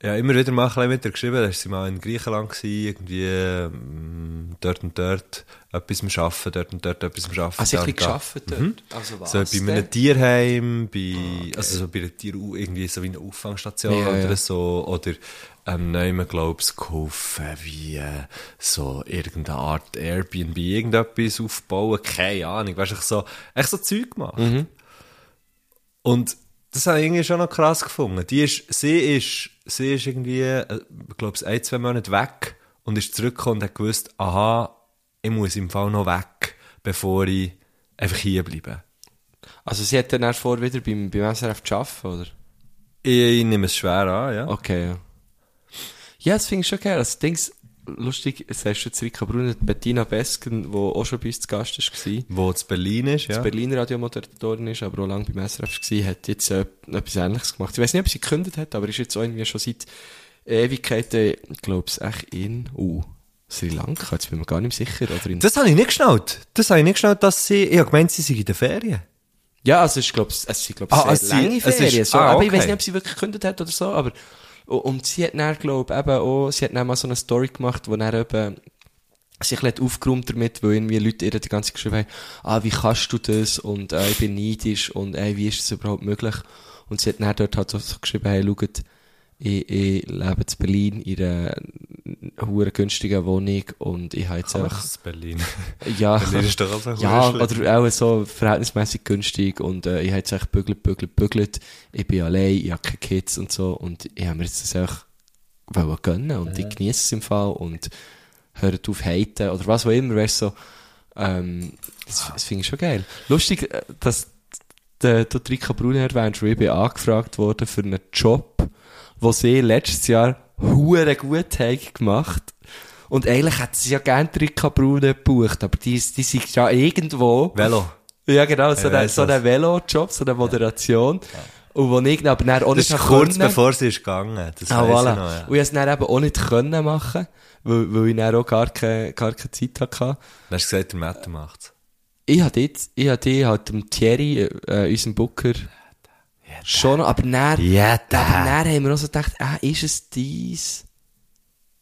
ja, immer wieder mal ein mit ihr geschrieben. Da war sie mal in Griechenland, gewesen, irgendwie ähm, dort und dort etwas am Arbeiten, dort und dort etwas am Arbeiten. Also da ich gearbeitet dort? Also was So bei denn? einem Tierheim, bei, also so bei einer Tier, irgendwie so wie eine Auffangstation Ja, oder ja. so, oder ähm, nehmen, glaub ich, geholfen, wie äh, so irgendeine Art Airbnb, irgendetwas aufbauen, keine Ahnung, weißt du, ich so, echt so Zeug gemacht. Mhm. Und das habe ich irgendwie schon noch krass gefunden. Die ist, sie ist, sie ist irgendwie, äh, ich glaube, ein, zwei Monate weg und ist zurückgekommen und hat gewusst, aha, ich muss im Fall noch weg, bevor ich einfach hier bleibe. Also sie hat dann erst vor, wieder beim, beim SRF zu arbeiten, oder? Ich, ich nehme es schwer an, ja. Okay, ja. Ja, das finde ich schon geil. Also, Dings, lustig, es hast du jetzt Rika Brunner, Bettina Besken, die auch schon bei uns zu Gast war. Wo es Berlin ist, ja. Ja. Berliner Radiomoderatorin ist, aber auch lange beim SRF war, hat jetzt äh, etwas Ähnliches gemacht. Ich weiß nicht, ob sie gekündigt hat, aber ist jetzt auch irgendwie schon seit Ewigkeiten, ich glaube es echt in, uh, Sri Lanka, jetzt bin ich mir gar nicht sicher, oder in, Das habe ich nicht geschnallt. Das habe ich nicht geschnallt, dass sie, ich habe gemeint, sie sind in den Ferien. ja, also ich glaube, es sind, glaube Ah, sehr sind- lange ist- Ferien, so, ah, aber ich weiß nicht, ob sie wirklich gekündigt hat oder so, aber, und sie hat dann, glaube ich, eben auch, sie hat dann mal so eine Story gemacht, wo dann eben, sich ein aufgeräumt damit, weil irgendwie Leute ihr die ganze geschrieben haben, ah, wie kannst du das? Und, äh, ich bin neidisch und, ey, wie ist das überhaupt möglich? Und sie hat dann dort halt so, so geschrieben, hey, schaut, ich, ich lebe in Berlin in einer hure günstigen Wohnung und ich habe jetzt Ach, einfach, das ist Berlin. ja, Berlin ist doch auch ja, oder auch so verhältnismäßig günstig und äh, ich habe jetzt echt bügelt, bügelt, bügelt. Ich bin allein, ich habe keine Kids und so und ich habe mir jetzt das einfach wollen gönnen und ich genieße es im Fall und höre auf haten oder was auch immer, weißt du, so, ähm, das, das finde ich schon geil. Lustig, äh, dass der, der Rika Bruni erwähnt, weil ich bin angefragt worden für einen Job, wo sie letztes Jahr hure gut haben gemacht und eigentlich hätten sie ja gerne Rika Bruni gebucht, aber die, die sind ja irgendwo. Velo. Ja, genau, so, Ich ein, so Velo-Job, so eine Moderation. Und wo ich aber dann auch Das nicht ist habe kurz können. bevor sie ist gegangen. Das Ah, voilà. ich noch, ja. Und ich es dann eben auch nicht können machen, weil, weil ich dann auch gar keine, gar keine Zeit hatte. Dann hast du gesagt, der Mette macht's. Ich hatte jetzt, ich hatte halt dem Thierry, äh, unserem Booker, schon, noch, aber dann, Ja, aber haben wir auch so gedacht, ah, ist es dies?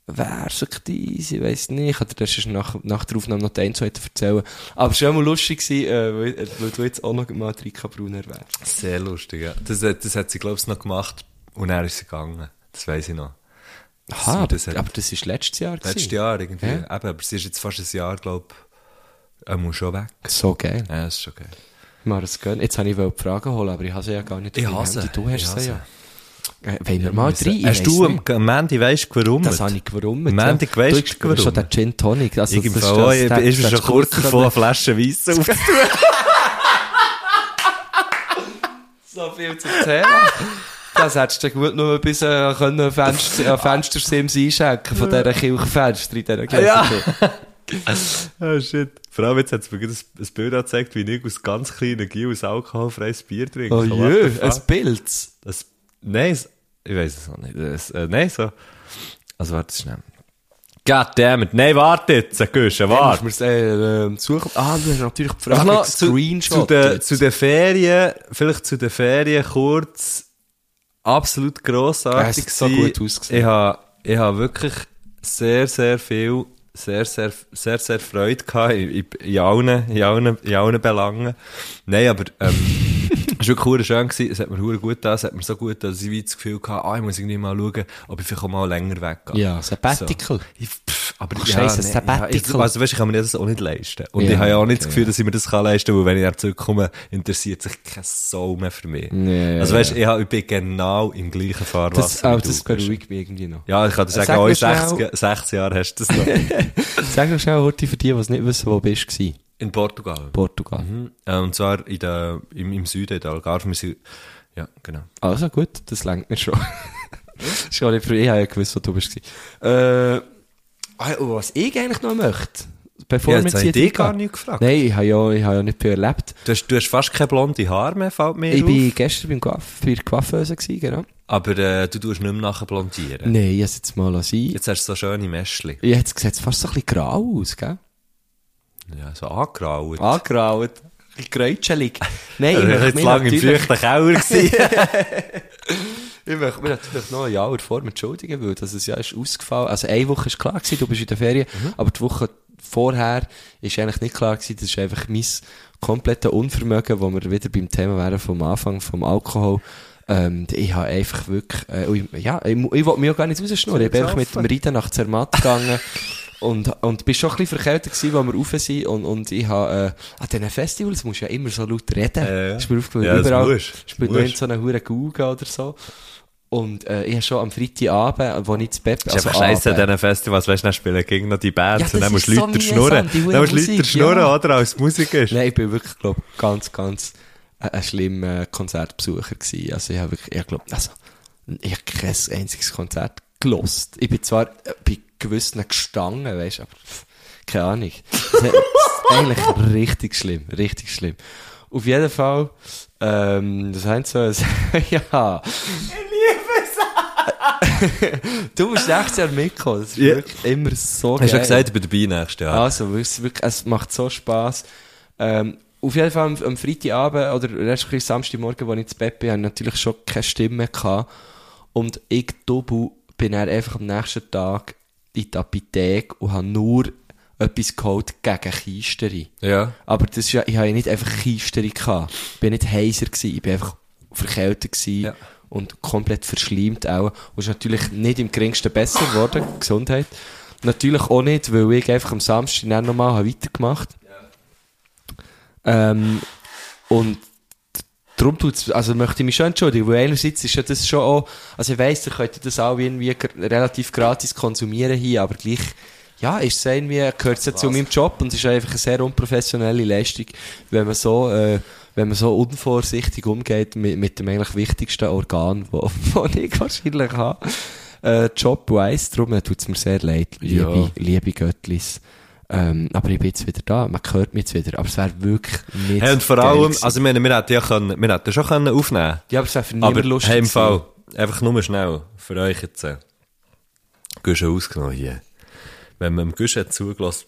Wer es dies? Ich weiss nicht. Dir das erst nach, nach der Aufnahme noch den zweiten erzählen. Aber es war schon mal lustig gewesen, äh, weil, weil du jetzt auch noch mal Rika Brunner erwähnst. Sehr lustig, ja. Das, hat- das hat sie, glaube ich, noch gemacht. Und dann ist sie gegangen. Das weiss ich noch. Aha, aber, das hat- aber das war letztes Jahr. Letztes gewesen. Jahr irgendwie. Ja. Eben, aber sie ist jetzt fast ein Jahr, glaube ich, er muss schon weg. So geil. Ja, das ist schon geil. Mal das gönnen. Jetzt habe ich die Frage holen, aber ich habe sie ja gar nicht. Ich habe sie. Du hast Ich sie ja. Äh, wollen wir mal rein? Ich Hast du am, nicht. am Mandy weißt du, warum? Das habe ich. Am Montag ja. weisst du, warum? schon der Gin Tonic. Also, Irgendwo, das das- ich das- mir das schon kurz davor, eine Flasche Weiss aufzutun. So viel zum Thema. Das hättest du gut nur bis äh, können Fenster, äh, Fenstersims einschenken von dieser Kirchenfenster in dieser Gläser. Oh shit. Vor allem jetzt hat es mir ein, Bild angezeigt, wie ich aus ganz kleinen Giel ein alkoholfreies Bier trinke. Oh jö, ein? Bild. Das, nein, es- ich weiß es noch nicht. Das, äh, nein, so. Also warte schnell. Goddammit. Nein, warte jetzt, Güsche, Warte. Musst äh, äh, suchen. Ah, du hast natürlich die Frage noch zu, Screenshot. zu, den, zu den Ferien, vielleicht zu den Ferien kurz, absolut grossartig Ja, es so gut ausgesehen. Ich habe, ich habe wirklich sehr, sehr viel, sehr, sehr, sehr, sehr Freude gehabt in, in, in, allen, in, allen, in allen Belangen. Nein, aber, ähm, es war wirklich schön gewesen. Es hat mir gut getan. Es hat mir so gut getan, dass ich das Gefühl hatte, ah, ich muss irgendwie mal schauen, ob ich vielleicht auch mal länger weggehe. Ja, Sabbatical. So. Ich, pff, aber Ach, ja, scheisse, nee, Sabbatical. Ja, ich, also weißt, ich kann mir das auch nicht leisten. Und Ja, ich habe ja auch nicht das Gefühl, dass ich mir das kann leisten kann, weil wenn ich dann zurückkomme, interessiert sich kein Soul mehr für mich. Ja, also weißt, ich, hab, ich bin genau im gleichen Fahrwasser. Das, oh, du, das beruhigt mich irgendwie noch. Ja, ich kann dir Sag sagen, oh, in schnell- 60, 60 Jahren hast du das noch. Sag doch schnell, Horti, für die, die es nicht wissen, wo bist du in Portugal. Portugal. Mhm. Äh, Und zwar in der, im, im Süden, in der Algarve. Ja, genau. Also gut, das lenkt mir schon. früh, ich habe ja gewusst, wo du bist. Äh, ah, was ich eigentlich noch möchte, bevor Ja, wir jetzt habe hier dich gar nicht gefragt. Nein, ich habe ja, ich habe ja nicht viel erlebt. Du, hast, du hast fast keine blonde Haare mehr, fällt mir Ich auf. bin gestern beim Coiff, bei der Coiffeuse gewesen, genau. Aber äh, du tust nicht mehr nachher blondieren. Nein, ich es jetzt mal sein. Jetzt hast du so schöne Mäschli. Jetzt sieht es fast so ein bisschen grau aus, gell? Ja, so angraut. Angraut. Ein bisschen gräutschelig. Nein, ich war jetzt lange im feuchten Keller. Ich möchte mir natürlich noch ein Jahr vor entschuldigen, weil das Jahr ist ausgefallen. Also eine Woche ist klar gewesen, du bist in der Ferien, aber die Woche vorher ist eigentlich nicht klar gewesen, das ist einfach mein komplettes Unvermögen, wo wir wieder beim Thema wären vom Anfang, vom Alkohol. Ähm, ich habe einfach wirklich, äh, ja, ich, ich wollte mich auch gar nicht rausschnurren. Ich bin einfach mit dem Rieden nach Zermatt gegangen. Und, und bist schon ein bisschen verkältet gewesen, als wir rauf sind. Und, und ich habe, äh, an diesen Festivals musst du ja immer so laut reden. Ja, ja. Ist mir aufgefallen. Ja, Überall spielt noch in so einer hure Guga oder so. Und, äh, ich habe schon am Freitagabend, wo ich ins Bett, Das ist einfach scheiße an diesen Festivals, weißt du, dann spielen gegen noch die Bands Ja, und dann musst du so Leute schnurren. Dann musst du Leute schnurren, ja. oder? Als Musik ist. Nein, ich bin wirklich, glaub, ganz, ganz äh, ein schlimmer Konzertbesucher gewesen. Also ich habe wirklich, ich glaube, also, ich habe kein einziges Konzert gelost. Ich bin zwar äh, bei gewissen gestanden, weißt, aber pff, keine Ahnung. Das ist eigentlich richtig schlimm, richtig schlimm. Auf jeden Fall, ähm, das heißt so, es- ja. Du musst nächstes Jahr mitkommen. Das ist Ja. wirklich immer so Hast du ja geil. gesagt, ich bin dabei nächstes Jahr. Also, wirklich, es macht so Spass. Ähm, auf jeden Fall am, am Freitagabend oder respektive Samstagmorgen, als ich ins Bett bin, hatte ich natürlich schon keine Stimme. Gehabt. Und ich, Dobu, bin dann einfach am nächsten Tag in die Apotheke und habe nur etwas geholt gegen Kiesteri. Ja. Aber das ist ja, ich habe ja nicht einfach Kiesteri gehabt. Ich bin nicht heiser gewesen, ich bin einfach verkältet gewesen Ja. und komplett verschleimt auch. Und ist natürlich nicht im geringsten besser geworden, Gesundheit. Natürlich auch nicht, weil ich einfach am Samstag dann nochmal habe weitergemacht ähm, und darum tut's, also möchte ich mich schon entschuldigen, weil einerseits ist ja das schon auch, also ich weiss, ihr könnt das auch irgendwie relativ gratis konsumieren hier, aber gleich, ja, ist es irgendwie, gehört es ja zu meinem Job und es ist einfach eine sehr unprofessionelle Leistung, wenn man so, äh, wenn man so unvorsichtig umgeht mit, mit dem eigentlich wichtigsten Organ, wo, wo ich wahrscheinlich habe. Äh, Job-wise, darum tut es mir sehr leid, liebe, Ja. liebe Göttlis. Ähm, aber ich bin jetzt wieder da, man hört mich jetzt wieder, aber es wäre wirklich nicht Hey, und vor allem, also ich meine, wir hätten ja können, wir hätten schon können aufnehmen Ja, aber es wäre für niemand lustig hey, im. Fall, einfach nur schnell, für euch jetzt, äh, Guschen ausgenommen hier. Wenn man dem Guschen hat zugelassen,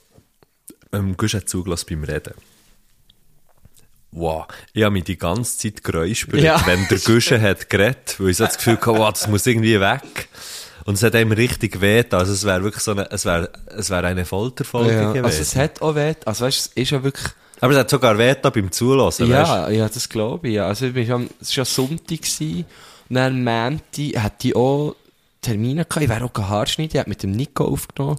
wenn man dem Guschen beim Reden. Wow, ich habe mich die ganze Zeit geräuspert, Ja. wenn der Guschen hat geredet, weil ich so das Gefühl hatte, wow, das muss irgendwie weg. Und es hat einem richtig weh getan. Also es wäre wirklich so eine, es wäre, es wäre eine Folterfolge Ja, gewesen. also es hat auch weh, also weißt, es ist ja wirklich, Aber es hat sogar weh getan beim Zulassen, weißt ja, ja, das glaube ich, ja. Also ich es war ja Sonntag gewesen, und dann Mänti hatte ich auch Termine gehabt, ich wäre auch Haarschneiden, ich habe mit dem Nico aufgenommen,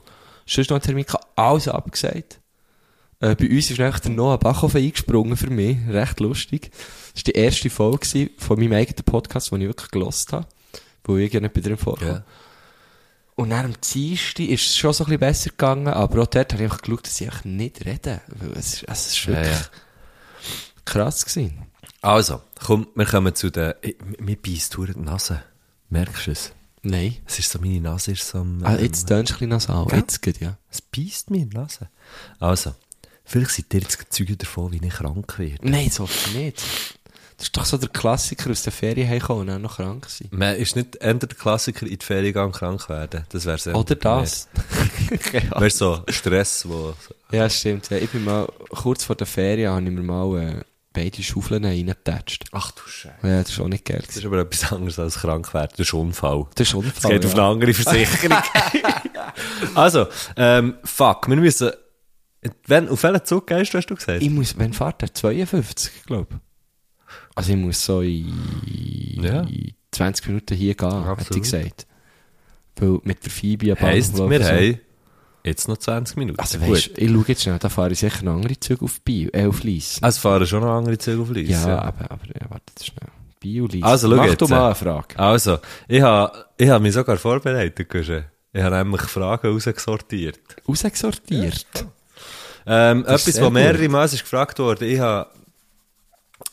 sonst noch einen Termin gehabt, alles abgesagt. Äh, bei uns ist echt der Noah Bachhofen eingesprungen für mich, recht lustig. Das war die erste Folge von meinem eigenen Podcast, den ich wirklich gelost habe, wo ich ja nicht bei drin vorkam. Ja. Und dann am Dienstag ist es schon so ein bisschen besser gegangen, aber auch dort habe ich einfach geschaut, dass ich nicht rede. Weil es, ist- es ist Ja, wirklich ja. krass gewesen. Also, komm, wir kommen zu den, mir beißt die Nase. Merkst du es? Nein. Es ist so, meine Nase ist so, am, Ah, ähm, jetzt tönst du ein bisschen nasal. Ja. Jetzt geht ja. es beißt mir in die Nase. Also, vielleicht seid ihr jetzt Zeuge davon, wie ich krank werde. Nein, so nicht. Das ist doch so der Klassiker aus der Ferien heimkommen und dann noch krank sein. Man ist nicht eher der Klassiker in die Ferien gehen und krank werden. Das wäre sehr Oder das. Wäre wär so Stress, wo, ja, stimmt. Ja, ich bin mal, kurz vor der Ferien habe ich mir mal äh, beide Schaufeln reingetatscht. ach du Scheiße. Ja, das ist auch nicht geil. Das ist aber etwas anderes als krank werden. Das ist Unfall. Das ist Es Unfall. geht auf ja. eine andere Versicherung. also, ähm, fuck, wir müssen, wenn, auf welchen Zug gehst du, hast du gesagt? Ich muss, wenn fährt er? 52, glaube Also ich muss so in Ja. 20 Minuten hier gehen, Absolut. ich gesagt. Weil mit der Phoebe am Heisst, wir so. haben jetzt noch 20 Minuten. Also Gut. weißt, ich schaue jetzt schnell, da fahre ich sicher noch andere Züge auf Bio, äh, auf Lies. Es fahren schon noch andere Züge auf Lies. ja, aber, aber, ja, warte jetzt schnell. Bio, Lies. Also, schau Mach jetzt, du mal eine Frage. Also, ich habe ich hab mich sogar vorbereitet, Guschen. Ich habe nämlich Fragen rausgesortiert. Rausgesortiert. Ähm, Das ist etwas, was mehrere gut. Mal ist gefragt worden. Ich habe,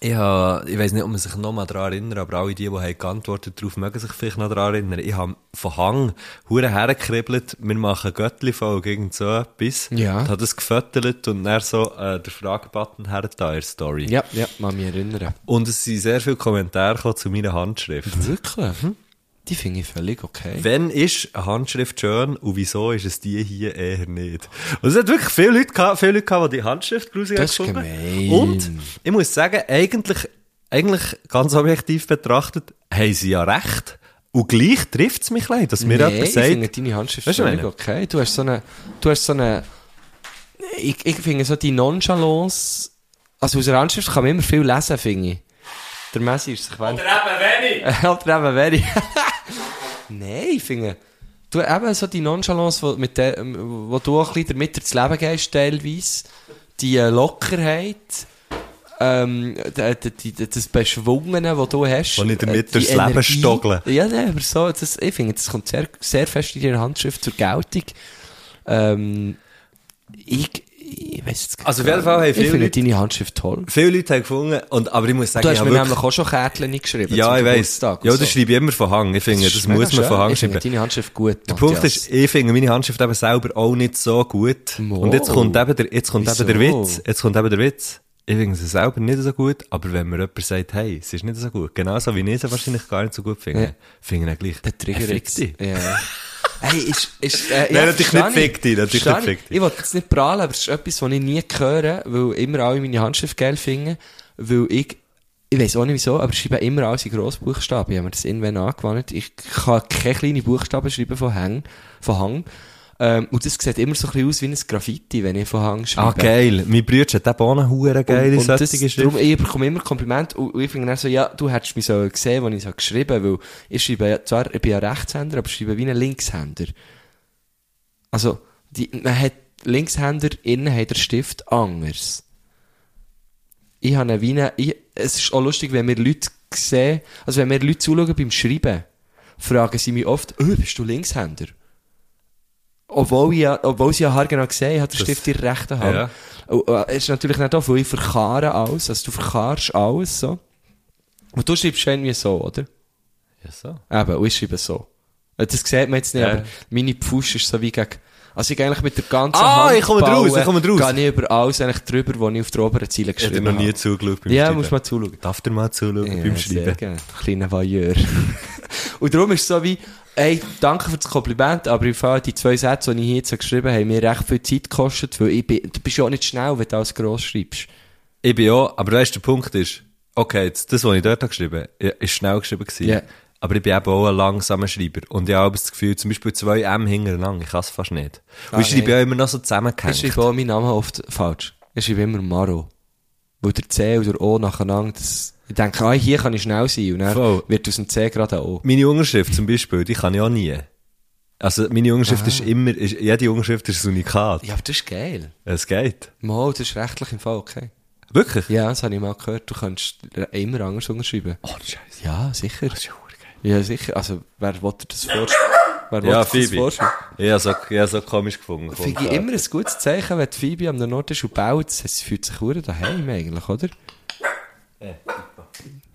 ich habe, ich weiß nicht, ob man sich noch mal daran erinnert, aber alle die, die haben geantwortet darauf, mögen sich vielleicht noch daran erinnern. Ich habe von Hang hure hergekribbelt, wir machen Göttli-Folge, irgend so etwas. Ja. Und habe das gefüttert und dann so, äh, der Fragebutton her da in Story. Ja, ja, man mich erinnern. Und es sind sehr viele Kommentare zu meiner Handschrift. Wirklich? Die finde ich völlig okay. Wenn ist eine Handschrift schön und wieso ist es die hier eher nicht? Und es hat wirklich viele Leute gehabt, viele Leute gehabt, die die Handschrift gruselig Das ist gefunden. gemein. Und ich muss sagen, eigentlich, eigentlich ganz objektiv betrachtet, haben sie ja recht. Und gleich trifft es mich leid, dass mir nee, jemand ich finde sagt, deine Handschrift Weißt du, was völlig ich okay. Du hast so eine, du hast so eine, ich, ich finde so die Nonchalance, also aus der Handschrift kann man immer viel lesen, finde ich. Der Messi ist sich. Oder eben wenig! Oder eben wenig. Nein, ich finde, du eben so die Nonchalance, wo, mit der, wo du auch ein bisschen damit ins Leben gehst, teilweise, die äh, Lockerheit, ähm, die, die, das Beschwungene, das du hast. Wo ich damit äh, durchs Leben Energie. stoggle. Ja, nee, aber so, das, ich finde, das kommt sehr, sehr fest in deiner Handschrift zur Geltung. Ähm, ich, ich weiß jetzt Also auf jeden Fall haben Ich viele finde Leute- deine Handschrift toll. viele Leute haben gefunden, und, aber ich muss sagen, Du hast ich mir habe nämlich wirklich, auch schon Kärtchen geschrieben. ja, ich weiss. Ja, das schreibe ich immer von Hang. Ich finde, das, ist muss man von. Hang Ich finde schreiben. deine Handschrift gut, Der Punkt ist, ich finde meine Handschrift eben selber auch nicht so gut. Mo. Und jetzt kommt eben der, jetzt kommt eben der Wieso? Witz. Jetzt kommt eben der Witz. Ich finde sie selber nicht so gut, aber wenn mir jemand sagt, hey, sie ist nicht so gut, genauso wie ich sie wahrscheinlich gar nicht so gut finde, finde ich ihn gleich. Der Trigger Hey, fick jetzt. dich. Ja. Hey, ist, ist, äh, Nein, natürlich nicht fick dich, natürlich nicht fick ich. dich. Ich wollte jetzt nicht prahlen, aber es ist etwas, was ich nie höre, weil immer alle meine Handschrift geil finden, weil ich, ich weiß auch nicht wieso, aber ich schreibe immer alles in Grossbuchstaben. Ich habe mir das irgendwann angewandt. Ich kann keine kleinen Buchstaben schreiben von Hang, von Hang. Ähm, und das sieht immer so ein bisschen aus wie ein Graffiti, wenn ich von Hang schreibe. Ah, geil. Mein Bruder hat auch eine hure geile und, und das, darum, ich bekomme immer Kompliment und, und ich finde dann so, ja, du hättest mich so gesehen, als ich so geschrieben weil ich schreibe ja, zwar, ich bin ja Rechtshänder, aber ich schreibe wie ein Linkshänder. Also, die, man hat, Linkshänder, innen hat der Stift anders. Ich habe eine ich, es ist auch lustig, wenn mir Leute sehen, also wenn mir Leute zuschauen beim Schreiben, fragen sie mich oft, oh, bist du Linkshänder? Obwohl, ich obwohl sie ja haargenau gesehen hat, der Stift in der rechten Hand. Ja. Und, äh, es ist natürlich nicht auch, weil ich verkehre alles, also du verkehrst alles so. Und du schreibst irgendwie so, oder? Ja, so. Eben, und ich schreibe so. Äh, Das sieht man jetzt nicht, Ja. aber meine Pfusch ist so wie gegen, also ich eigentlich mit der ganzen Ah, Hand ich komme bauen, draus, ich komme draus. Gehe ich über alles eigentlich drüber, wo ich auf der oberen Ziele Ich hätte geschrieben noch habe. nie zugeschaut beim Ja, Schreiben. musst mal zuschauen. Darf der mal zuschauen Ja, beim sehr Schreiben? gerne. Kleiner Voyeur. und darum ist es so wie, ey, danke für das Kompliment, aber im Fall die zwei Sätze, die ich hier jetzt geschrieben habe, haben mir recht viel Zeit gekostet, weil ich bin, du bist ja auch nicht schnell, wenn du alles gross schreibst. Ich bin auch, aber weißt du, der Punkt ist, okay, jetzt, das, was ich dort habe geschrieben habe, ist schnell geschrieben gewesen. Ja. Aber ich bin eben auch ein langsamer Schreiber. Und ich habe das Gefühl, zum Beispiel zwei M hintereinander, ich kann es fast nicht. Und Ah, ich schreibe ja immer noch so Ich zusammengehängt. schreibe auch meinen Namen oft falsch. Ich schreibe immer Maro. Weil der C und der O nacheinander, das, ich denke, ah, hier kann ich schnell sein, und dann Voll. wird aus dem C gerade ein O. Meine Unterschrift zum Beispiel, die kann ich auch nie. Also, meine Unterschrift Aha. ist immer, ist, jede Unterschrift ist ein Unikat. Ja, aber das ist geil. Es geht. Mal, das ist rechtlich im Fall okay. Wirklich? Ja, das habe ich mal gehört, du kannst immer anders unterschreiben. Oh, Scheiße. Ja, sicher. Das ist ja geil. Ja, sicher. Also, wer wollte das vorstellen? Wer Ja, das Phoebe. Ich habe so, habe so komisch gefunden. Finde ich immer ein gutes Zeichen, wenn die Phoebe am Nord ist und baut. Sie fühlt sich hure daheim eigentlich, oder?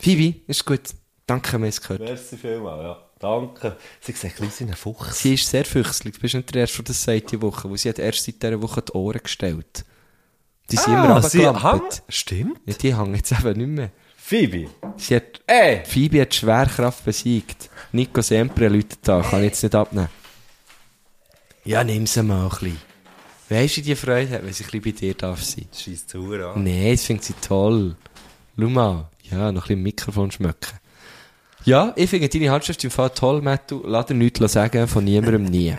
Phoebe, ist gut. Danke, wir haben es gehört. Merci vielmals, ja. Danke. Sie sieht ein bisschen Fuchs. Sie ist sehr fürchterlich. Du bist nicht der Erste, der das sagt die Woche. Weil sie hat erst seit dieser Woche die Ohren gestellt. Die sind immer Ah, sie runtergelampert. hängt? Stimmt. Ja, die hängen jetzt eben nicht mehr. Phoebe. Sie hat, Ey! Phoebe hat Schwerkraft besiegt. Nico Sempre läutet da, kann ich jetzt nicht abnehmen. Ja, nimm sie mal ein bisschen. Weißt du, die Freude hat, wenn sie ein bisschen bei dir darf sein? Scheiß zu an. Nein, das findet sie toll. Schau mal. Ja, noch ein bisschen Mikrofon schmecken. Ja, ich finde deine Handschrift im Fall toll, Matt. Du lass dir nichts sagen von niemandem nie.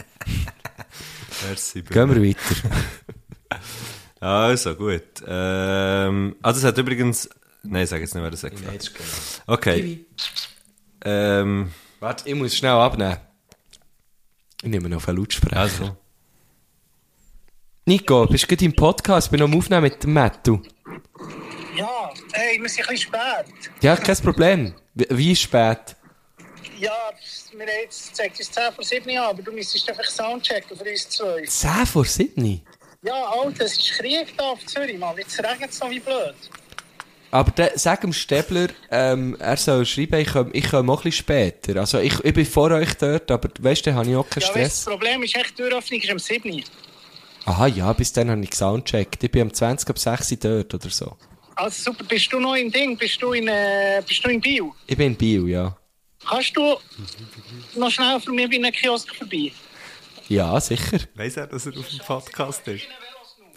Merci. Gehen wir weiter. Also, gut. Ähm, also, es hat übrigens, nein, sag jetzt nicht, wer das sagt. Okay. Ähm, Warte, ich muss schnell abnehmen. Ich nehme noch einen Lautsprecher. also. Nico, bist du gerade im Podcast? Ich bin noch am Aufnehmen mit dem Mattu. Hey, wir sind ein bisschen spät. Ja, kein Problem. Wie, spät? Ja, wir haben jetzt zeigt es 10 vor 7 an, aber du müsstest einfach Soundchecken für uns zwei. 10 vor 7? Ja, Alter, es ist Krieg da auf Zürich, Mann. Jetzt regnet es so wie blöd. Aber der, sag dem Stäbler, ähm, er soll schreiben, ich komme ich komm auch ein bisschen später. Also ich, ich bin vor euch dort, aber weißt du, habe ich auch keinen Ja, weißt, du, das Stress. Problem ist echt, die Türöffnung ist am 7. Aha, ja, bis dann habe ich gesoundcheckt. Ich bin am 20 ab 6 Uhr dort oder so. Also super, bist du noch im Ding? Bist du in, äh, bist du in Bio? Ich bin in Biel, ja. Kannst du noch schnell für mich bei einem Kiosk vorbei? Ja, sicher. Weiss er, dass er auf dem Podcast ist?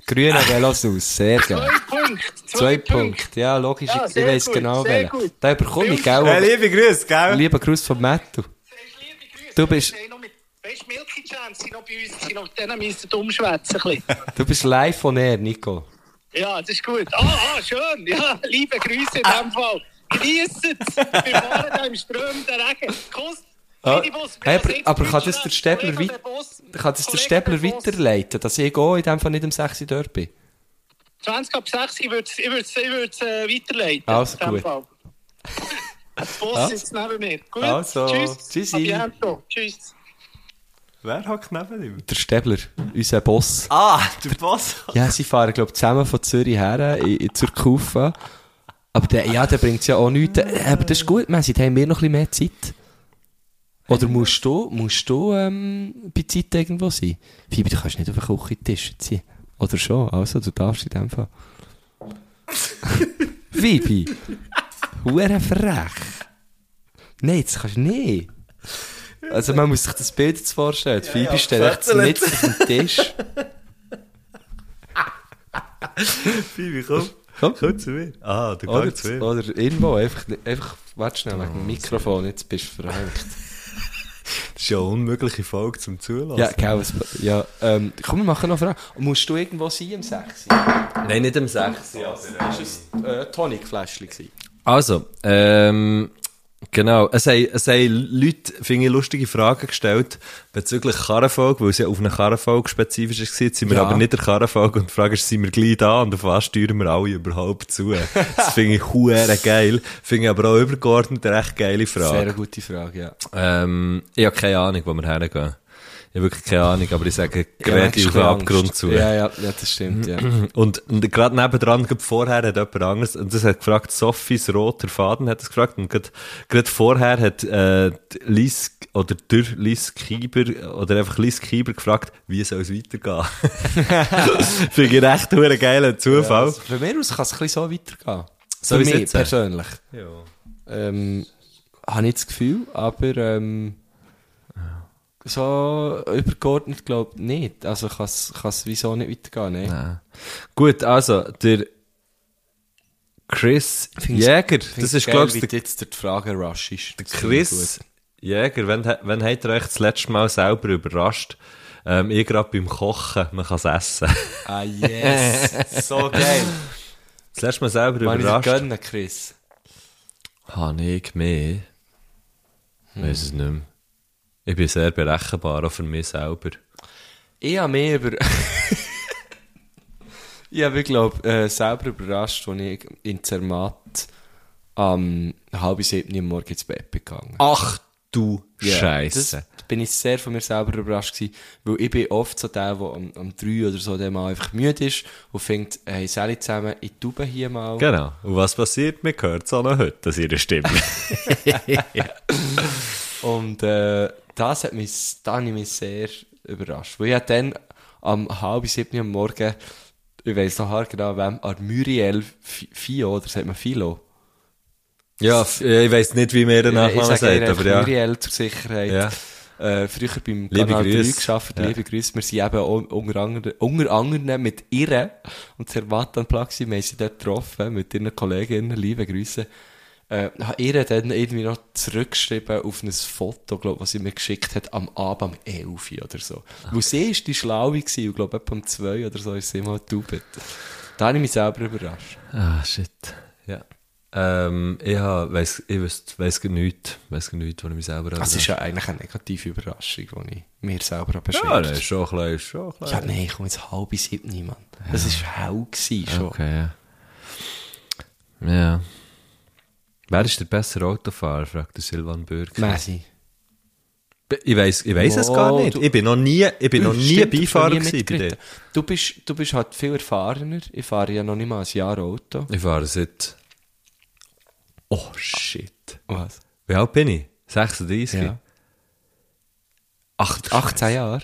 Grüne Velos aus, sehr Zwei geil. Punkte. Zwei Punkte, ja, logisch. Ja, ich gut, genau welchen. gut. Da bekomme ich, Hey, gell? liebe Grüße, gell? Lieber Gruß von Mattu. Du bist- Weißt du, Milky Chance sind noch bei uns, sind noch, denen müssen umschwätzen. Du bist live von air, Nico. Ja, das ist gut. Ah, ah, schön. Ja, liebe Grüße in dem Fall. Geniessen es. Wir fahren da im strömenden Regen. Kuss. Ah, hey, aber- aber kann das der Stäbler Boss, Kann das der Stäbler weiterleiten, dass ich auch in dem Fall nicht um 6 Uhr dort bin? 20 ab 6, ich würde es äh, weiterleiten. Also gut. Fall. Der Boss sitzt neben mir. Gut, Also, tschüss. tschüssi. Tschüss. Wer hockt neben ihm? Der Stäbler, unser Boss. Ah, der Boss. Ja, sie fahren, glaube ich, zusammen von Zürich her in, in, zur Kufa. Aber der, ja, der bringt ja auch nichts. Äh, Aber das ist gut, Messi, da haben wir noch ein bisschen mehr Zeit. Oder musst du, musst du ähm, bei Zeit irgendwo sein? Phoebe, du kannst nicht auf den Küchentisch ziehen. Oder schon? Also, du darfst in dem Fall. Phoebe, hure frech. Nein, das kannst du nicht. Also, man muss sich das Bild jetzt vorstellen. Phoebe ja, steht echt mit auf dem Tisch. Phoebe, komm. Komm. Komm zu mir. Ah, Oder, geht zu mir. oder irgendwo, einfach, einfach, warte schnell, wegen dem Mikrofon, jetzt bist du verhängt. Das ist ja eine unmögliche Folge zum Zulassen. Ja, es- ja, ähm, komm, wir machen noch eine Frage. Musst du irgendwo sein im 6? Nein, nicht am 6. Ja, Ist es äh, Tonicfläschchen? Also, ähm, genau. Es haben, es haben Leute, finde ich, lustige Fragen gestellt bezüglich Karrenfolge, weil es ja auf eine Karrenfolge spezifisch war. Jetzt sind wir Ja. aber nicht der Karrenfolge und die Frage ist, sind wir gleich da und auf was steuern wir alle überhaupt zu? Das finde ich huere geil. Finde ich aber auch übergeordnet eine recht geile Sehr Frage. eine gute Frage, ja. Ähm, ich habe keine Ahnung, wo wir hergehen. Ich habe wirklich keine Ahnung, aber ich sage, Ja, gerät manchmal auf den. Abgrund zu. Ja, ja, ja, das stimmt, ja. Und, und gerade nebendran, gerade vorher hat jemand anderes, und das hat gefragt, Sophies roter Faden hat es gefragt, und gerade, gerade vorher hat, äh, Lies, oder der Lies Kieber, oder einfach Lies Kieber gefragt, wie soll es weitergehen? Finde ich recht einen geilen Zufall. Also, von mir aus kann es ein bisschen so weitergehen. Soll Für mich persönlich. Ja. Ähm, habe ich das Gefühl, aber ähm, so übergeordnet glaube ich nicht. Also kann es wieso nicht weitergehen, ne? Nein. Gut, also, der Chris Find's- Jäger, Find's das ist, glaube ich, der jetzt durch die Frage rush ist. Der ich Chris. Jäger, wenn, wenn habt ihr euch das letzte Mal selber überrascht? Ähm, ich gerade beim Kochen, man kann es essen. Ah, yes. so geil. Das letzte Mal selber Wann ich dir überrascht. gönnen, Chris? Habe ich mehr? Ich weiss es nicht mehr. Ich bin sehr berechenbar, auch für mich selber. Ich habe mehr über... ich habe mich, glaube äh, selber überrascht, als ich in Zermatt am halb sieben am Morgen ins Bett bin gegangen. Ach du Ja, Scheiße. Das bin ich sehr von mir selber überrascht gewesen, weil ich bin oft so der, der am, am 3 oder so der mal einfach müde ist und findet, hey, Sally zusammen, ich tue hier mal. Genau. Und was passiert? Man hört es auch noch heute, dass ihre Stimme. Und äh, das hat mich, da habe ich mich sehr überrascht. Weil ich dann am halb sieben am Morgen, ich weiss noch genau, wem, an Muriel Fi- Fio, oder sagt man Philo? ja, ich weiss nicht, wie mir der ich Nachname sage sagt, aber ja. Muriel zur Sicherheit. Ja. Äh, früher beim Liebe Kanal 3 Grüße. gearbeitet, Ja. liebe Grüße. Wir sind eben unter anderem, unter anderem mit ihr und am Platz gewesen. Wir haben sie dort getroffen, mit ihren Kolleginnen, liebe Grüße. Äh, ihr dann irgendwie noch zurückgeschrieben auf ein Foto, glaub, was sie mir geschickt hat, am Abend um 11 Uhr oder so. Weil sie ist die Schlaue gewesen, und glaub, etwa um 2 oder so ist sie mal getaubt. Da habe ich mich selber überrascht. Ah, shit. Ja. Ähm, ich ha, weiss, ich weiss, weiss gar nichts, weiss gar nichts, was ich mich selber Das ist ja eigentlich eine negative Überraschung, die ich mir selber habe Ja, das ist schon ein bisschen, ist schon ein Ja, nein, ich komme jetzt halb sieben, Mann. Das war hell gewesen, schon. Okay, ja. Ja. Wer ist der bessere Autofahrer, fragt der Silvan Bürg. Messi. Ich weiss, ich weiss es gar nicht. du- Ich bin noch nie, ich bin noch nie Stimmt, du bist Beifahrer gewesen. Du bist, du bist halt viel erfahrener. Ich fahre ja noch nicht mal ein Jahr Auto. Ich fahre seit... Oh, shit. Was? Wie alt bin ich? 36? Ja. Ach, du 18 Jahre?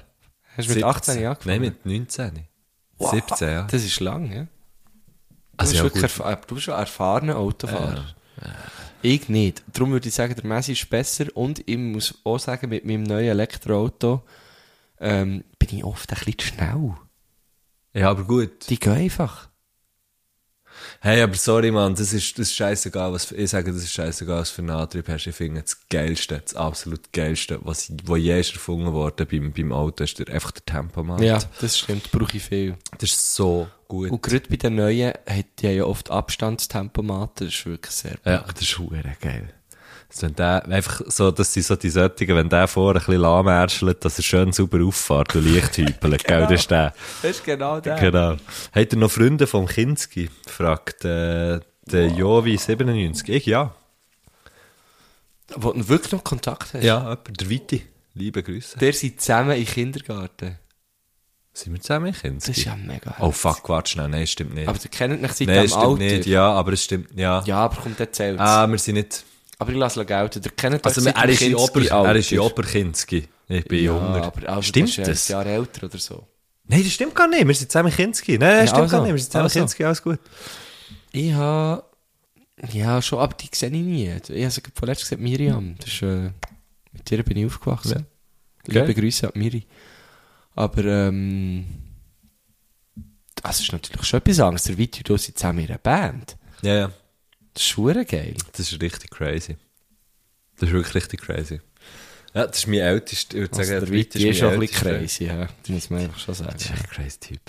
Hast du mit 18 17. Jahren angefangen? Nein, mit 19. 17, ja. Das ist lang, ja. Du, Also bist, ja, wirklich du bist schon ein erfahrener Autofahrer. Ich nicht. Darum würde ich sagen, der Messi ist besser. Und ich muss auch sagen, mit meinem neuen Elektroauto ähm, bin ich oft ein bisschen zu schnell. Ja, aber gut. Die gehen einfach. Hey, aber sorry, Mann, das ist, das ist scheißegal, was, ich sage, das ist scheißegal, was für einen Antrieb hast. Ich finde, das Geilste, das absolut Geilste, was, wo je ist erfunden worden beim, beim Auto, ist der, einfach der Tempomat. Ja, das stimmt, brauche ich viel. Das ist so gut. Und gerade bei den neuen hat die ja oft Abstandstempomaten, das ist wirklich sehr Ja, das ist hure geil. Also wenn der, einfach so, das sind so die Sättigen, wenn der vorne ein bisschen lahmärschelt, dass er schön sauber auffährt und leicht hüpelt, gell, das ist der. Das ist genau der. Genau. Habt ihr noch Freunde vom Kinski? fragt, äh, der Jovi 97. Ich, ja. Wo du wirklich noch Kontakt hast? Ja, jemand, der Viti. Liebe Grüße. Der sind zusammen im Kindergarten. Sind wir zusammen in Kinski? Das ist ja mega Oh fuck, warte schnell, nein, stimmt nicht. Aber ihr kennt mich seit Nein, dem stimmt Alter. nicht, ja, aber es stimmt, ja. Ja, aber kommt erzählt. Ah, wir sind nicht, Aber ich lasse es gelten. Ihr kennt also euch er ist in Ober, er ist in Oberkinski. Ich bin ja, jünger. aber also, stimmt das? Ist Jahr älter oder so. Nein, das stimmt gar nicht. Wir sind zusammen in Kinski. Nein, das Ja, stimmt also, gar nicht. Wir sind zusammen also. in Kinski. Alles gut. Ich habe... Ja, schon, aber die sehe ich nie. Ich habe sie vorletzt gesagt, Miriam. Das ist, äh, mit ihr bin ich aufgewachsen. Liebe Okay. Grüße an Miri. Aber, ähm... Das ist natürlich schon etwas anderes. Der Viti, du sind zusammen in einer Band. Ja, ja. Das ist schon geil. Das ist richtig crazy. Das ist wirklich richtig crazy. Ja, das ist mein ältester. Ich würde Also sagen, der Viti ist mein schon ein bisschen crazy, ja. Das muss man einfach schon sagen. Das ist echt ein crazy Typ.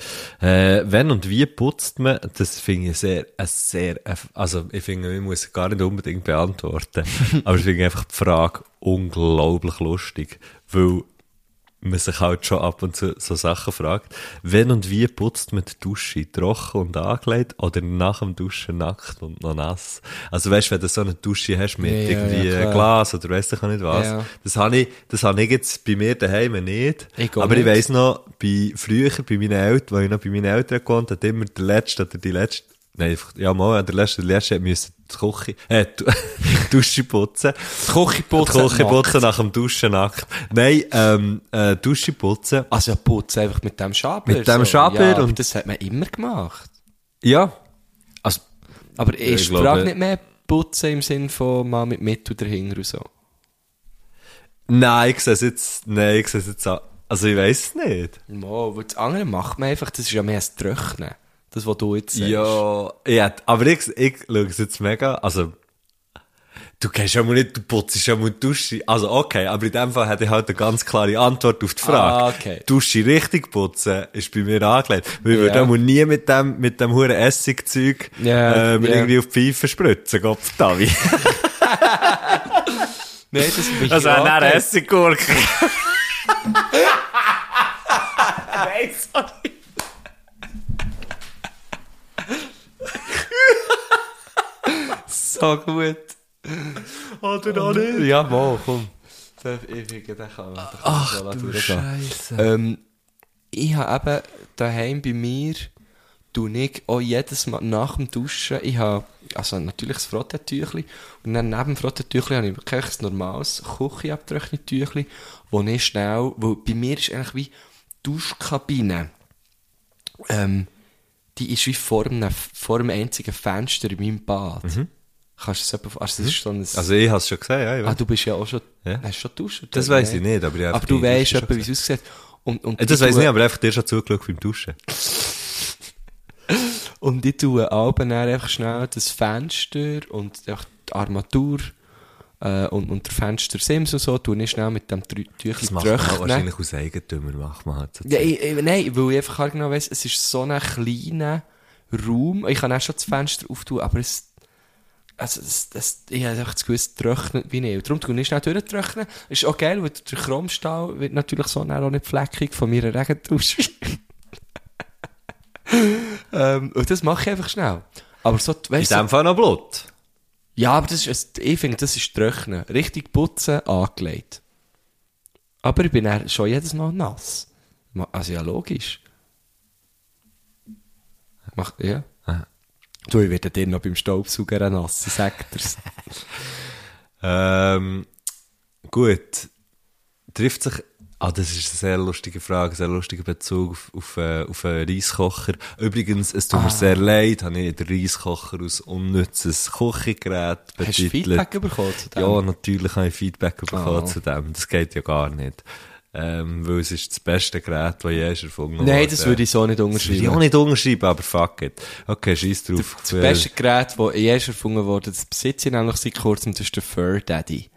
Äh, wenn und wie putzt man, das finde ich sehr, ein sehr, also ich finde, ich muss es gar nicht unbedingt beantworten, aber ich finde einfach die Frage unglaublich lustig, weil man sich halt schon ab und zu so Sachen fragt. Wenn und wie putzt man die Dusche? Trocken und angelegt oder nach dem Duschen nackt und noch nass? Also weißt du, wenn du so eine Dusche hast mit Ja, irgendwie ja. Glas oder weiss ich auch nicht was, Ja. das habe ich, das habe ich jetzt bei mir daheim nicht. Ich aber ich nicht. weiss noch, bei, früher, bei meinen Eltern, als ich noch bei meinen Eltern gewohnt habe, hat immer der Letzte oder die Letzte, nein, einfach- ja, mal, der Letzte, der Letzte hat müssen die Küche, äh, die Dusche putzen. Die Küche putzen. Die Küche putzen nach dem Duschen nackt. Nein, ähm, äh, Dusche putzen. Also ja, putzen einfach mit dem Schaber. Mit dem Schaber ja, und- das hat man immer gemacht. Ja. Also, Aber ich glaube- Frage nicht mehr putzen im Sinn von mal mit Mittel dahinter und so? nein, ich sehe es jetzt, nein, ich sehe es jetzt, an- also ich weiss es nicht. Mo, das andere macht man einfach, das ist ja mehr das Trocknen. Das, was du jetzt sagst. Ja, ja, aber ich, ich schaue es jetzt mega, also, du kennst ja mal nicht, du putzt ja mal die Dusche, also okay, aber in dem Fall hätte ich halt eine ganz klare Antwort auf die Frage. Ah, okay. Dusche richtig putzen ist bei mir angelegt, weil ich Ja. würde auch nie mit dem, mit dem huren Essigzeug, Ja, äh, ja. irgendwie auf die Pfeife spritzen, Gott Davi. Nein, das bin ich Das wäre eine. Essiggurke. So gut. Oder auch nicht? Ja, mal, komm. Ich finde, den kann man Ach, du Scheiße. Ähm, ich habe eben daheim bei mir, du ich auch jedes Mal nach dem Duschen, ich habe, also natürlich das Frottetüchli und dann neben dem Frottetüchli habe ich wirklich ein normales Küchenabtrocknetüchli, wo ich schnell, weil bei mir ist eigentlich wie Duschkabine, ähm, die ist wie vor einem, vor einem einzigen Fenster in meinem Bad. Kannst du das etwa, also das ist so ein, Also ich habe es schon gesehen, ja. Ich ah, du bist ja auch schon, Ja. hast schon duschen? Das weiss ich nicht, aber ich Aber du weißt etwa, wie es aussieht. Und, und Das weiss ich nicht, aber einfach dir schon zugeschaut beim Duschen. Und ich tue Alben dann einfach schnell das Fenster und einfach die Armatur äh, und, und der Fenstersims und so, tue ich schnell mit dem Tü- Das Tüchlein macht man wahrscheinlich aus Eigentümer, macht man halt so. Ja, ich, ich, nein, weil ich einfach halt genau weiss, es ist so ein kleiner Raum. Ich kann auch schon das Fenster auftun, aber es, also das, das, ich habe einfach das es trocknet wie nicht. Darum tue ich schnell durchtrocknen. Ist auch geil, weil der Chromstahl wird natürlich so auch nicht fleckig von meiner Regendusche. ähm, und das mache ich einfach schnell. Aber so, In weißt du, dem Fall noch Blut. ja, aber das ist, ich finde, das ist Trocknen. Richtig putzen, angelegt. Aber ich bin dann schon jedes Mal nass. Also ja, logisch. Mach, ja. Ah. Du, ich werde dir noch beim Staubsauger nass, ich sag dir's. Ähm, gut. Trifft sich, ah, das ist eine sehr lustige Frage, ein sehr lustiger Bezug auf, auf, äh, auf einen Reiskocher. Übrigens, es tut Ah. mir sehr leid, habe ich den Reiskocher als unnützes Küchengerät Hast du betitelt. Feedback bekommen zu dem? Ja, natürlich habe ich Feedback bekommen Ah. zu dem. Das geht ja gar nicht. Ähm, weil es ist das beste Gerät, das je ist erfunden Nein, das würde ich so nicht Das würde ich auch unterschreiben. nicht unterschreiben, aber fuck it. Okay, scheiß drauf. Das beste Gerät, das je ist erfunden wurde, das besitze ich nämlich seit kurzem, das ist der Fur Daddy.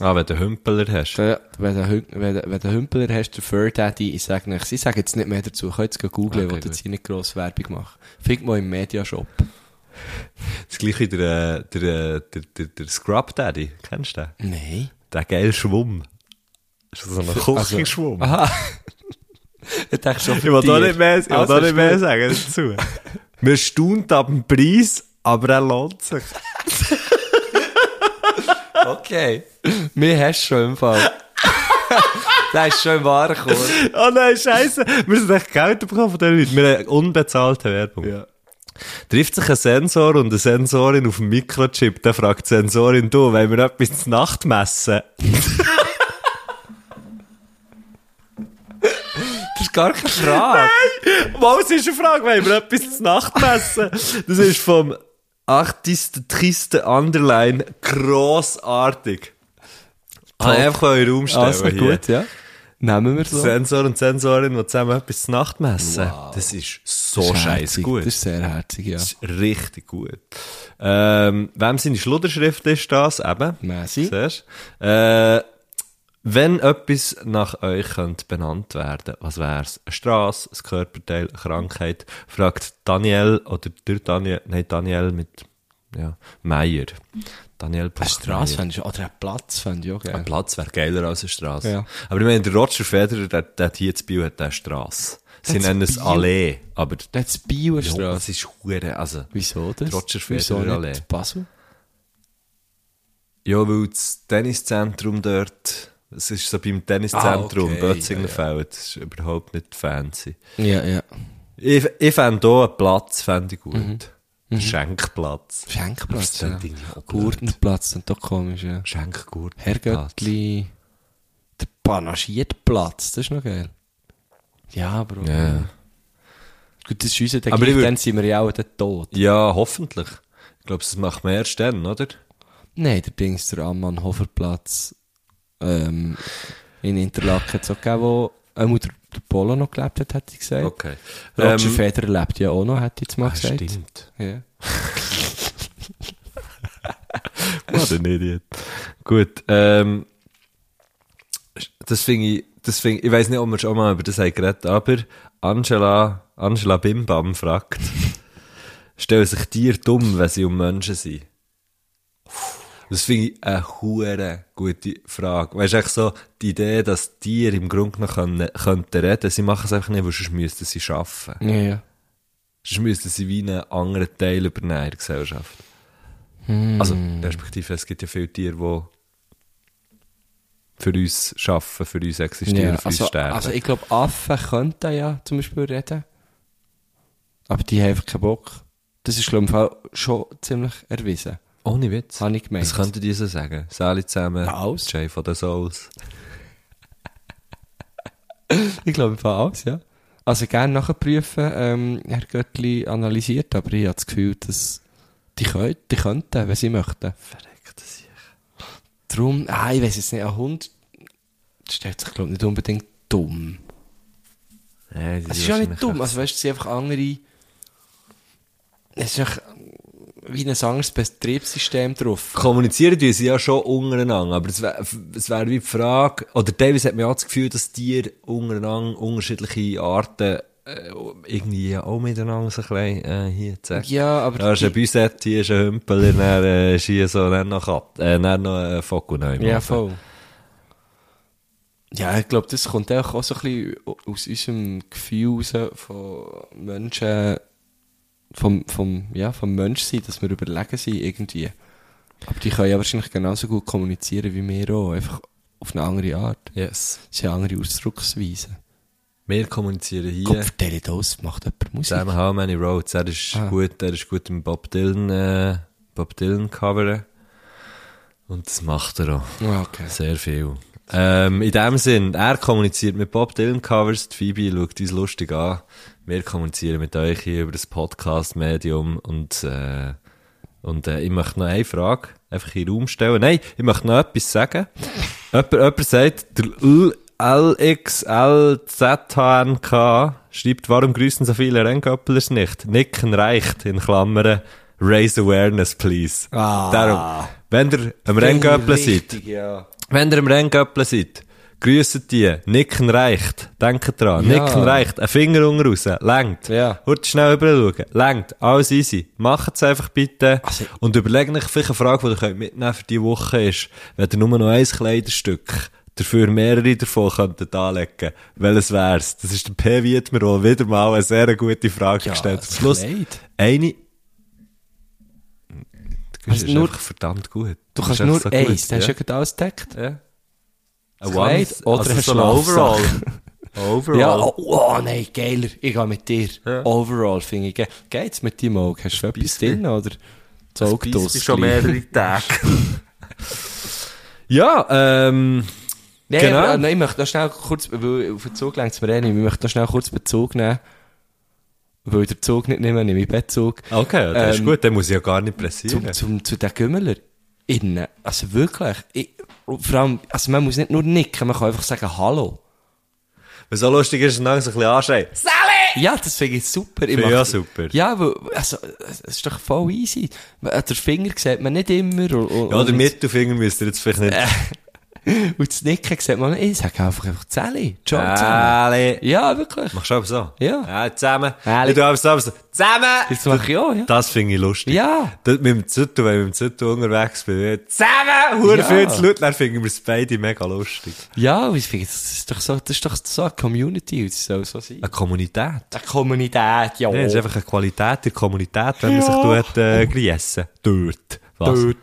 Ah, wenn du einen Hümpeler hast. Der, wenn du wenn du- wenn du Hümpeler hast, der Fur Daddy, ich sage nicht, ich sage jetzt nicht mehr dazu, könnt ihr googeln, Okay, gut. jetzt hier nicht grosse Werbung machen. Findet mal im Mediashop. Das gleiche der, äh, der, äh, der, der, der Scrub Daddy. Kennst du den? Nein. Der geile Schwumm. Ist das so ein Küchenschwumm? Aha. ich dachte schon Ich will da nicht mehr, ich will Also, da nicht mehr sagen dazu. Man staunt ab dem Preis, aber er lohnt sich. Okay. Mir hast du schon im Fall. Der ist schon im Warenkorb. Oh nein, scheiße. Wir sind echt Geld bekommen von den Leuten. Wir haben unbezahlte Werbung. Ja. Trifft sich ein Sensor und eine Sensorin auf dem Mikrochip, dann fragt die Sensorin, du, wollen wir etwas zur Nacht messen? Ist gar keine Frage. Was ist eine Frage, wir etwas zur Nacht messen? Das ist vom achtisten, tristen Underline grossartig. Kann ich einfach in den Raum stellen Also gut, ja. Nehmen wir so. Sensor und Sensorin, die zusammen etwas zur Nacht messen. Das ist so scheiße gut. Das ist sehr herzig, ja. Das ist richtig gut. Ähm, wem seine Schludderschrift ist das? Eben. Messi. Siehst? Äh, wenn etwas nach euch könnte benannt werden, was wär's? Eine Straße, ein Körperteil, eine Krankheit? Fragt Daniel oder der Daniel, nein, Daniel mit, ja, Meier. Daniel Eine. Straße fände ich, oder ein Platz fände ich auch Ein geil. Platz wäre geiler als eine Straße. Ja. Aber ich meine, der Roger Federer, der, der hat hier zu Biel, hat eine Straße. Sie Hat's nennen es? Allee, aber Da hat es Bio eine ja, Straße. das ist hure, also, Wieso das? Roger Federer Allee. Basel? Ja, weil das Tenniszentrum dort, es ist so beim Tenniszentrum, Ah, okay, Bötzingenfeld, das ist überhaupt nicht fancy. Ja, ja. Ich, ich fände hier einen Platz, fände ich gut. Ein Schenkplatz. Schenkplatz, Das ja. Gurtenplatz, und doch komisch, ja. Schenkgurt. Herrgöttli. Der Panagiertplatz, das ist noch geil. Ja, aber... Ja. Gut, das ist unser, würd- dann sind wir ja auch dann tot. Ja, hoffentlich. Ich glaube, das macht man erst dann, oder? Nein, der Dings, der Ammann-Hofer-Platz ähm, in Interlaken auch gegeben, wo ähm, der, der Polo noch gelebt hat, hätte ich gesagt. Okay. Roger Ähm, Federer lebt ja auch noch, hätte ich jetzt mal ah, gesagt. stimmt. Ja. What an idiot. Gut, ähm, das finde ich, das finde ich, ich weiss nicht, ob wir schon mal über das haben geredet, aber Angela, Angela Bimbam fragt, stellen sich Tiere dumm, wenn sie um Menschen sind? Das finde ich eine hure gute Frage. Weißt du, echt so, die Idee, dass Tiere im Grunde noch können, könnten reden, sie machen es einfach nicht, weil sonst müssten sie arbeiten. Ja, ja. Sonst müssten sie wie einen anderen Teil übernehmen in der Gesellschaft. Also, respektive, es gibt ja viele Tiere, die für uns arbeiten, für uns existieren, ja für uns also, sterben. also ich glaube, Affen könnten ja zum Beispiel reden. Aber die haben einfach keinen Bock. Das ist, glaube ich, schon ziemlich erwiesen. Ohne Witz. Habe ich gemeint. Was könnten die so sagen? Sally zusammen, alles. Jay von den Souls. Ich glaube, Fall alles, ja. Also gerne nachprüfen, ähm, Herr Göttli analysiert, aber ich habe das Gefühl, dass die, können, die könnten, wenn sie möchten. Verreckt sich. Darum, ah, ich weiß jetzt nicht, ein Hund stellt sich, glaube ich, nicht unbedingt dumm. Nee, Es ist ja nicht dumm, also weißt du, es sind einfach andere. Es ist einfach wie ein anderes Betriebssystem drauf. Kommunizieren tun sie ja schon untereinander, aber es wäre wär wie die Frage, oder teilweise hat man ja das Gefühl, dass Tiere untereinander unterschiedliche Arten äh, irgendwie auch miteinander so ein bisschen äh, hier zack. Ja, aber Da ist ein Büsett, hier ist ein Hümpel, dann äh, ist hier so, dann noch Kat, äh, dann noch ein Foku neu. Ja, voll. Ja, ich glaube, das kommt auch, auch so ein bisschen aus unserem Gefühl raus von Menschen, vom, vom, ja, vom Menschsein, dass wir überlegen sind irgendwie. Aber die können ja wahrscheinlich genauso gut kommunizieren wie wir auch, einfach auf eine andere Art. Yes. Sie haben andere Ausdrucksweisen. Wir kommunizieren hier. Kopfteile das macht jemand Musik. Zusammen How Many Roads. Er ist Ah. gut, er ist gut im Bob Dylan, äh, Bob Dylan coveren. Und das macht er auch. Ah, okay. Sehr viel. Ähm, in dem Sinn, er kommuniziert mit Bob Dylan Covers, die Phoebe schaut uns lustig an. Wir kommunizieren mit euch hier über das Podcast-Medium und, äh, und äh, ich möchte noch eine Frage einfach in den Raum stellen. Nein, ich möchte noch etwas sagen. jemand, jemand sagt, der LXLZHNK schreibt, warum grüßen so viele Renngöppelers nicht? Nicken reicht, in Klammern, raise awareness, please. Ah. Darum, wenn ihr am Renngöppeln seid, ja. Wenn ihr am Renngöppeln seid, grüßt die, nicken reicht, denkt dran, Ja. nicken reicht, ein Finger unten raus, längt. Ja. Hört schnell rüber schauen, längt, alles easy. Macht es einfach bitte. Also- und überlegt euch vielleicht eine Frage, die ihr könnt mitnehmen für diese Woche ist, wenn ihr nur noch ein Kleiderstück dafür mehrere davon könntet anlegen, welches wär's? Das ist der P. Wiedmer, der wieder mal eine sehr gute Frage gestellt hat. Schluss, eine, das Also ist nur- verdammt gut. Du Das kannst nur so eins, hast du ja. gerade alles gedeckt. Ja. Das Ein Kleid One- oder also ein so. Overall. Overall. Ja, oh, oh nein, geiler. Ich gehe mit dir. Ja. Overall finde ich geil. Geht's mit deinem Auge? Hast du etwas drin, oder? Das Auge Beißt mich schon mehrere Tage. ja, ähm, Nein, Genau. aber, äh, nein, ich möchte noch schnell kurz, weil auf den Zug längt es mir eh nicht, ich möchte noch schnell kurz Bezug nehmen. Weil ich den Zug nicht nehme, nehme ich Bettzug. okay, das ist Ähm, gut, den muss ich ja gar nicht pressieren. Zum, zum, zu den Gümmeler. Innen. Also wirklich. Ich, vor allem, also man muss nicht nur nicken, man kann einfach sagen Hallo. Was so lustig ist, ist dann so ein bisschen anschreien. Ja, das finde ich super. Ich Finde ich mach- auch super. Ja, weil, also, es ist doch voll easy. Der Finger sieht man nicht immer. Und, und, Ja, der Mittelfinger müsst ihr jetzt vielleicht nicht... Und das Nicken sieht man nicht. Ich sage einfach einfach Zähli. Zusammen. Zähli. Ja, wirklich. Machst du aber so? Ja. Ja, zusammen. Zähli. Tu aber so. Zusammen! Das mache ich auch, ja. Das finde ich lustig. Ja. Das mit dem Zettel, wenn ich mit dem Zettel unterwegs bin, zusammen! Hure Ja. viel zu laut, dann finden wir es beide mega lustig. Ja, ich finde, das ist doch so, das ist doch so eine Community. Das soll so sein. Eine Kommunität. Eine Kommunität, ja. Ja, das ist einfach eine Qualität der Kommunität, wenn man sich tut, äh, griessen. Dort. Was? Dort.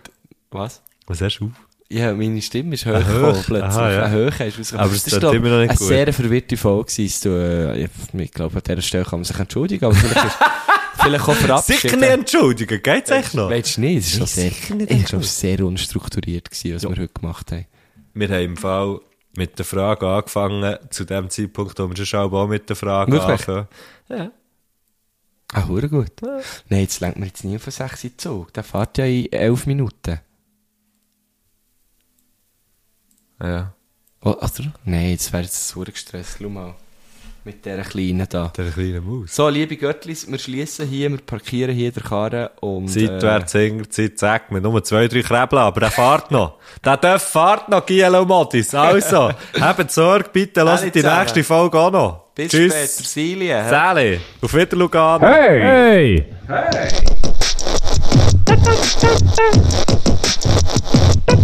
Was? Was hast du? Ja, meine Stimme ist hoch Hoch. plötzlich. Aha, ja. Höhe ist. Aber es das tut glaub, immer noch nicht eine gut. sehr verwirrte Folge gewesen. Äh, ich glaube, an dieser Stelle kann man sich entschuldigen, aber vielleicht, ist, vielleicht auch verabschieden. Sicher nicht entschuldigen, geht's echt noch? Weißt du nicht? Es ist schon Nein, sehr, glaube, es ist sehr unstrukturiert gewesen, was wir heute gemacht haben. Wir haben im Fall mit der Frage angefangen, zu dem Zeitpunkt, wo wir schon auch mit der Frage Wirklich? anfangen. Ja. Ah, gut. Nein, jetzt lenkt man jetzt nie von 6 in Zug. Der fährt ja in 11 Minuten. Ja. Oh, oder? Nein, jetzt wäre jetzt so gestresst. Schau mal. Mit dieser Kleinen da. Der kleine Maus. So, liebe Göttlis, wir schließen hier, wir parkieren hier der Karre und... Seitwärts, Hinterzeit, sag mir, nur zwei, drei Krebel, aber der fährt noch. Der darf fährt noch, Gielo Modis. Also, habt Sorge, bitte, lasst die zusammen. nächste Folge auch noch. Bis Tschüss. später, Silje. Sally, auf Wiedersehen. Hey! Du, du, du,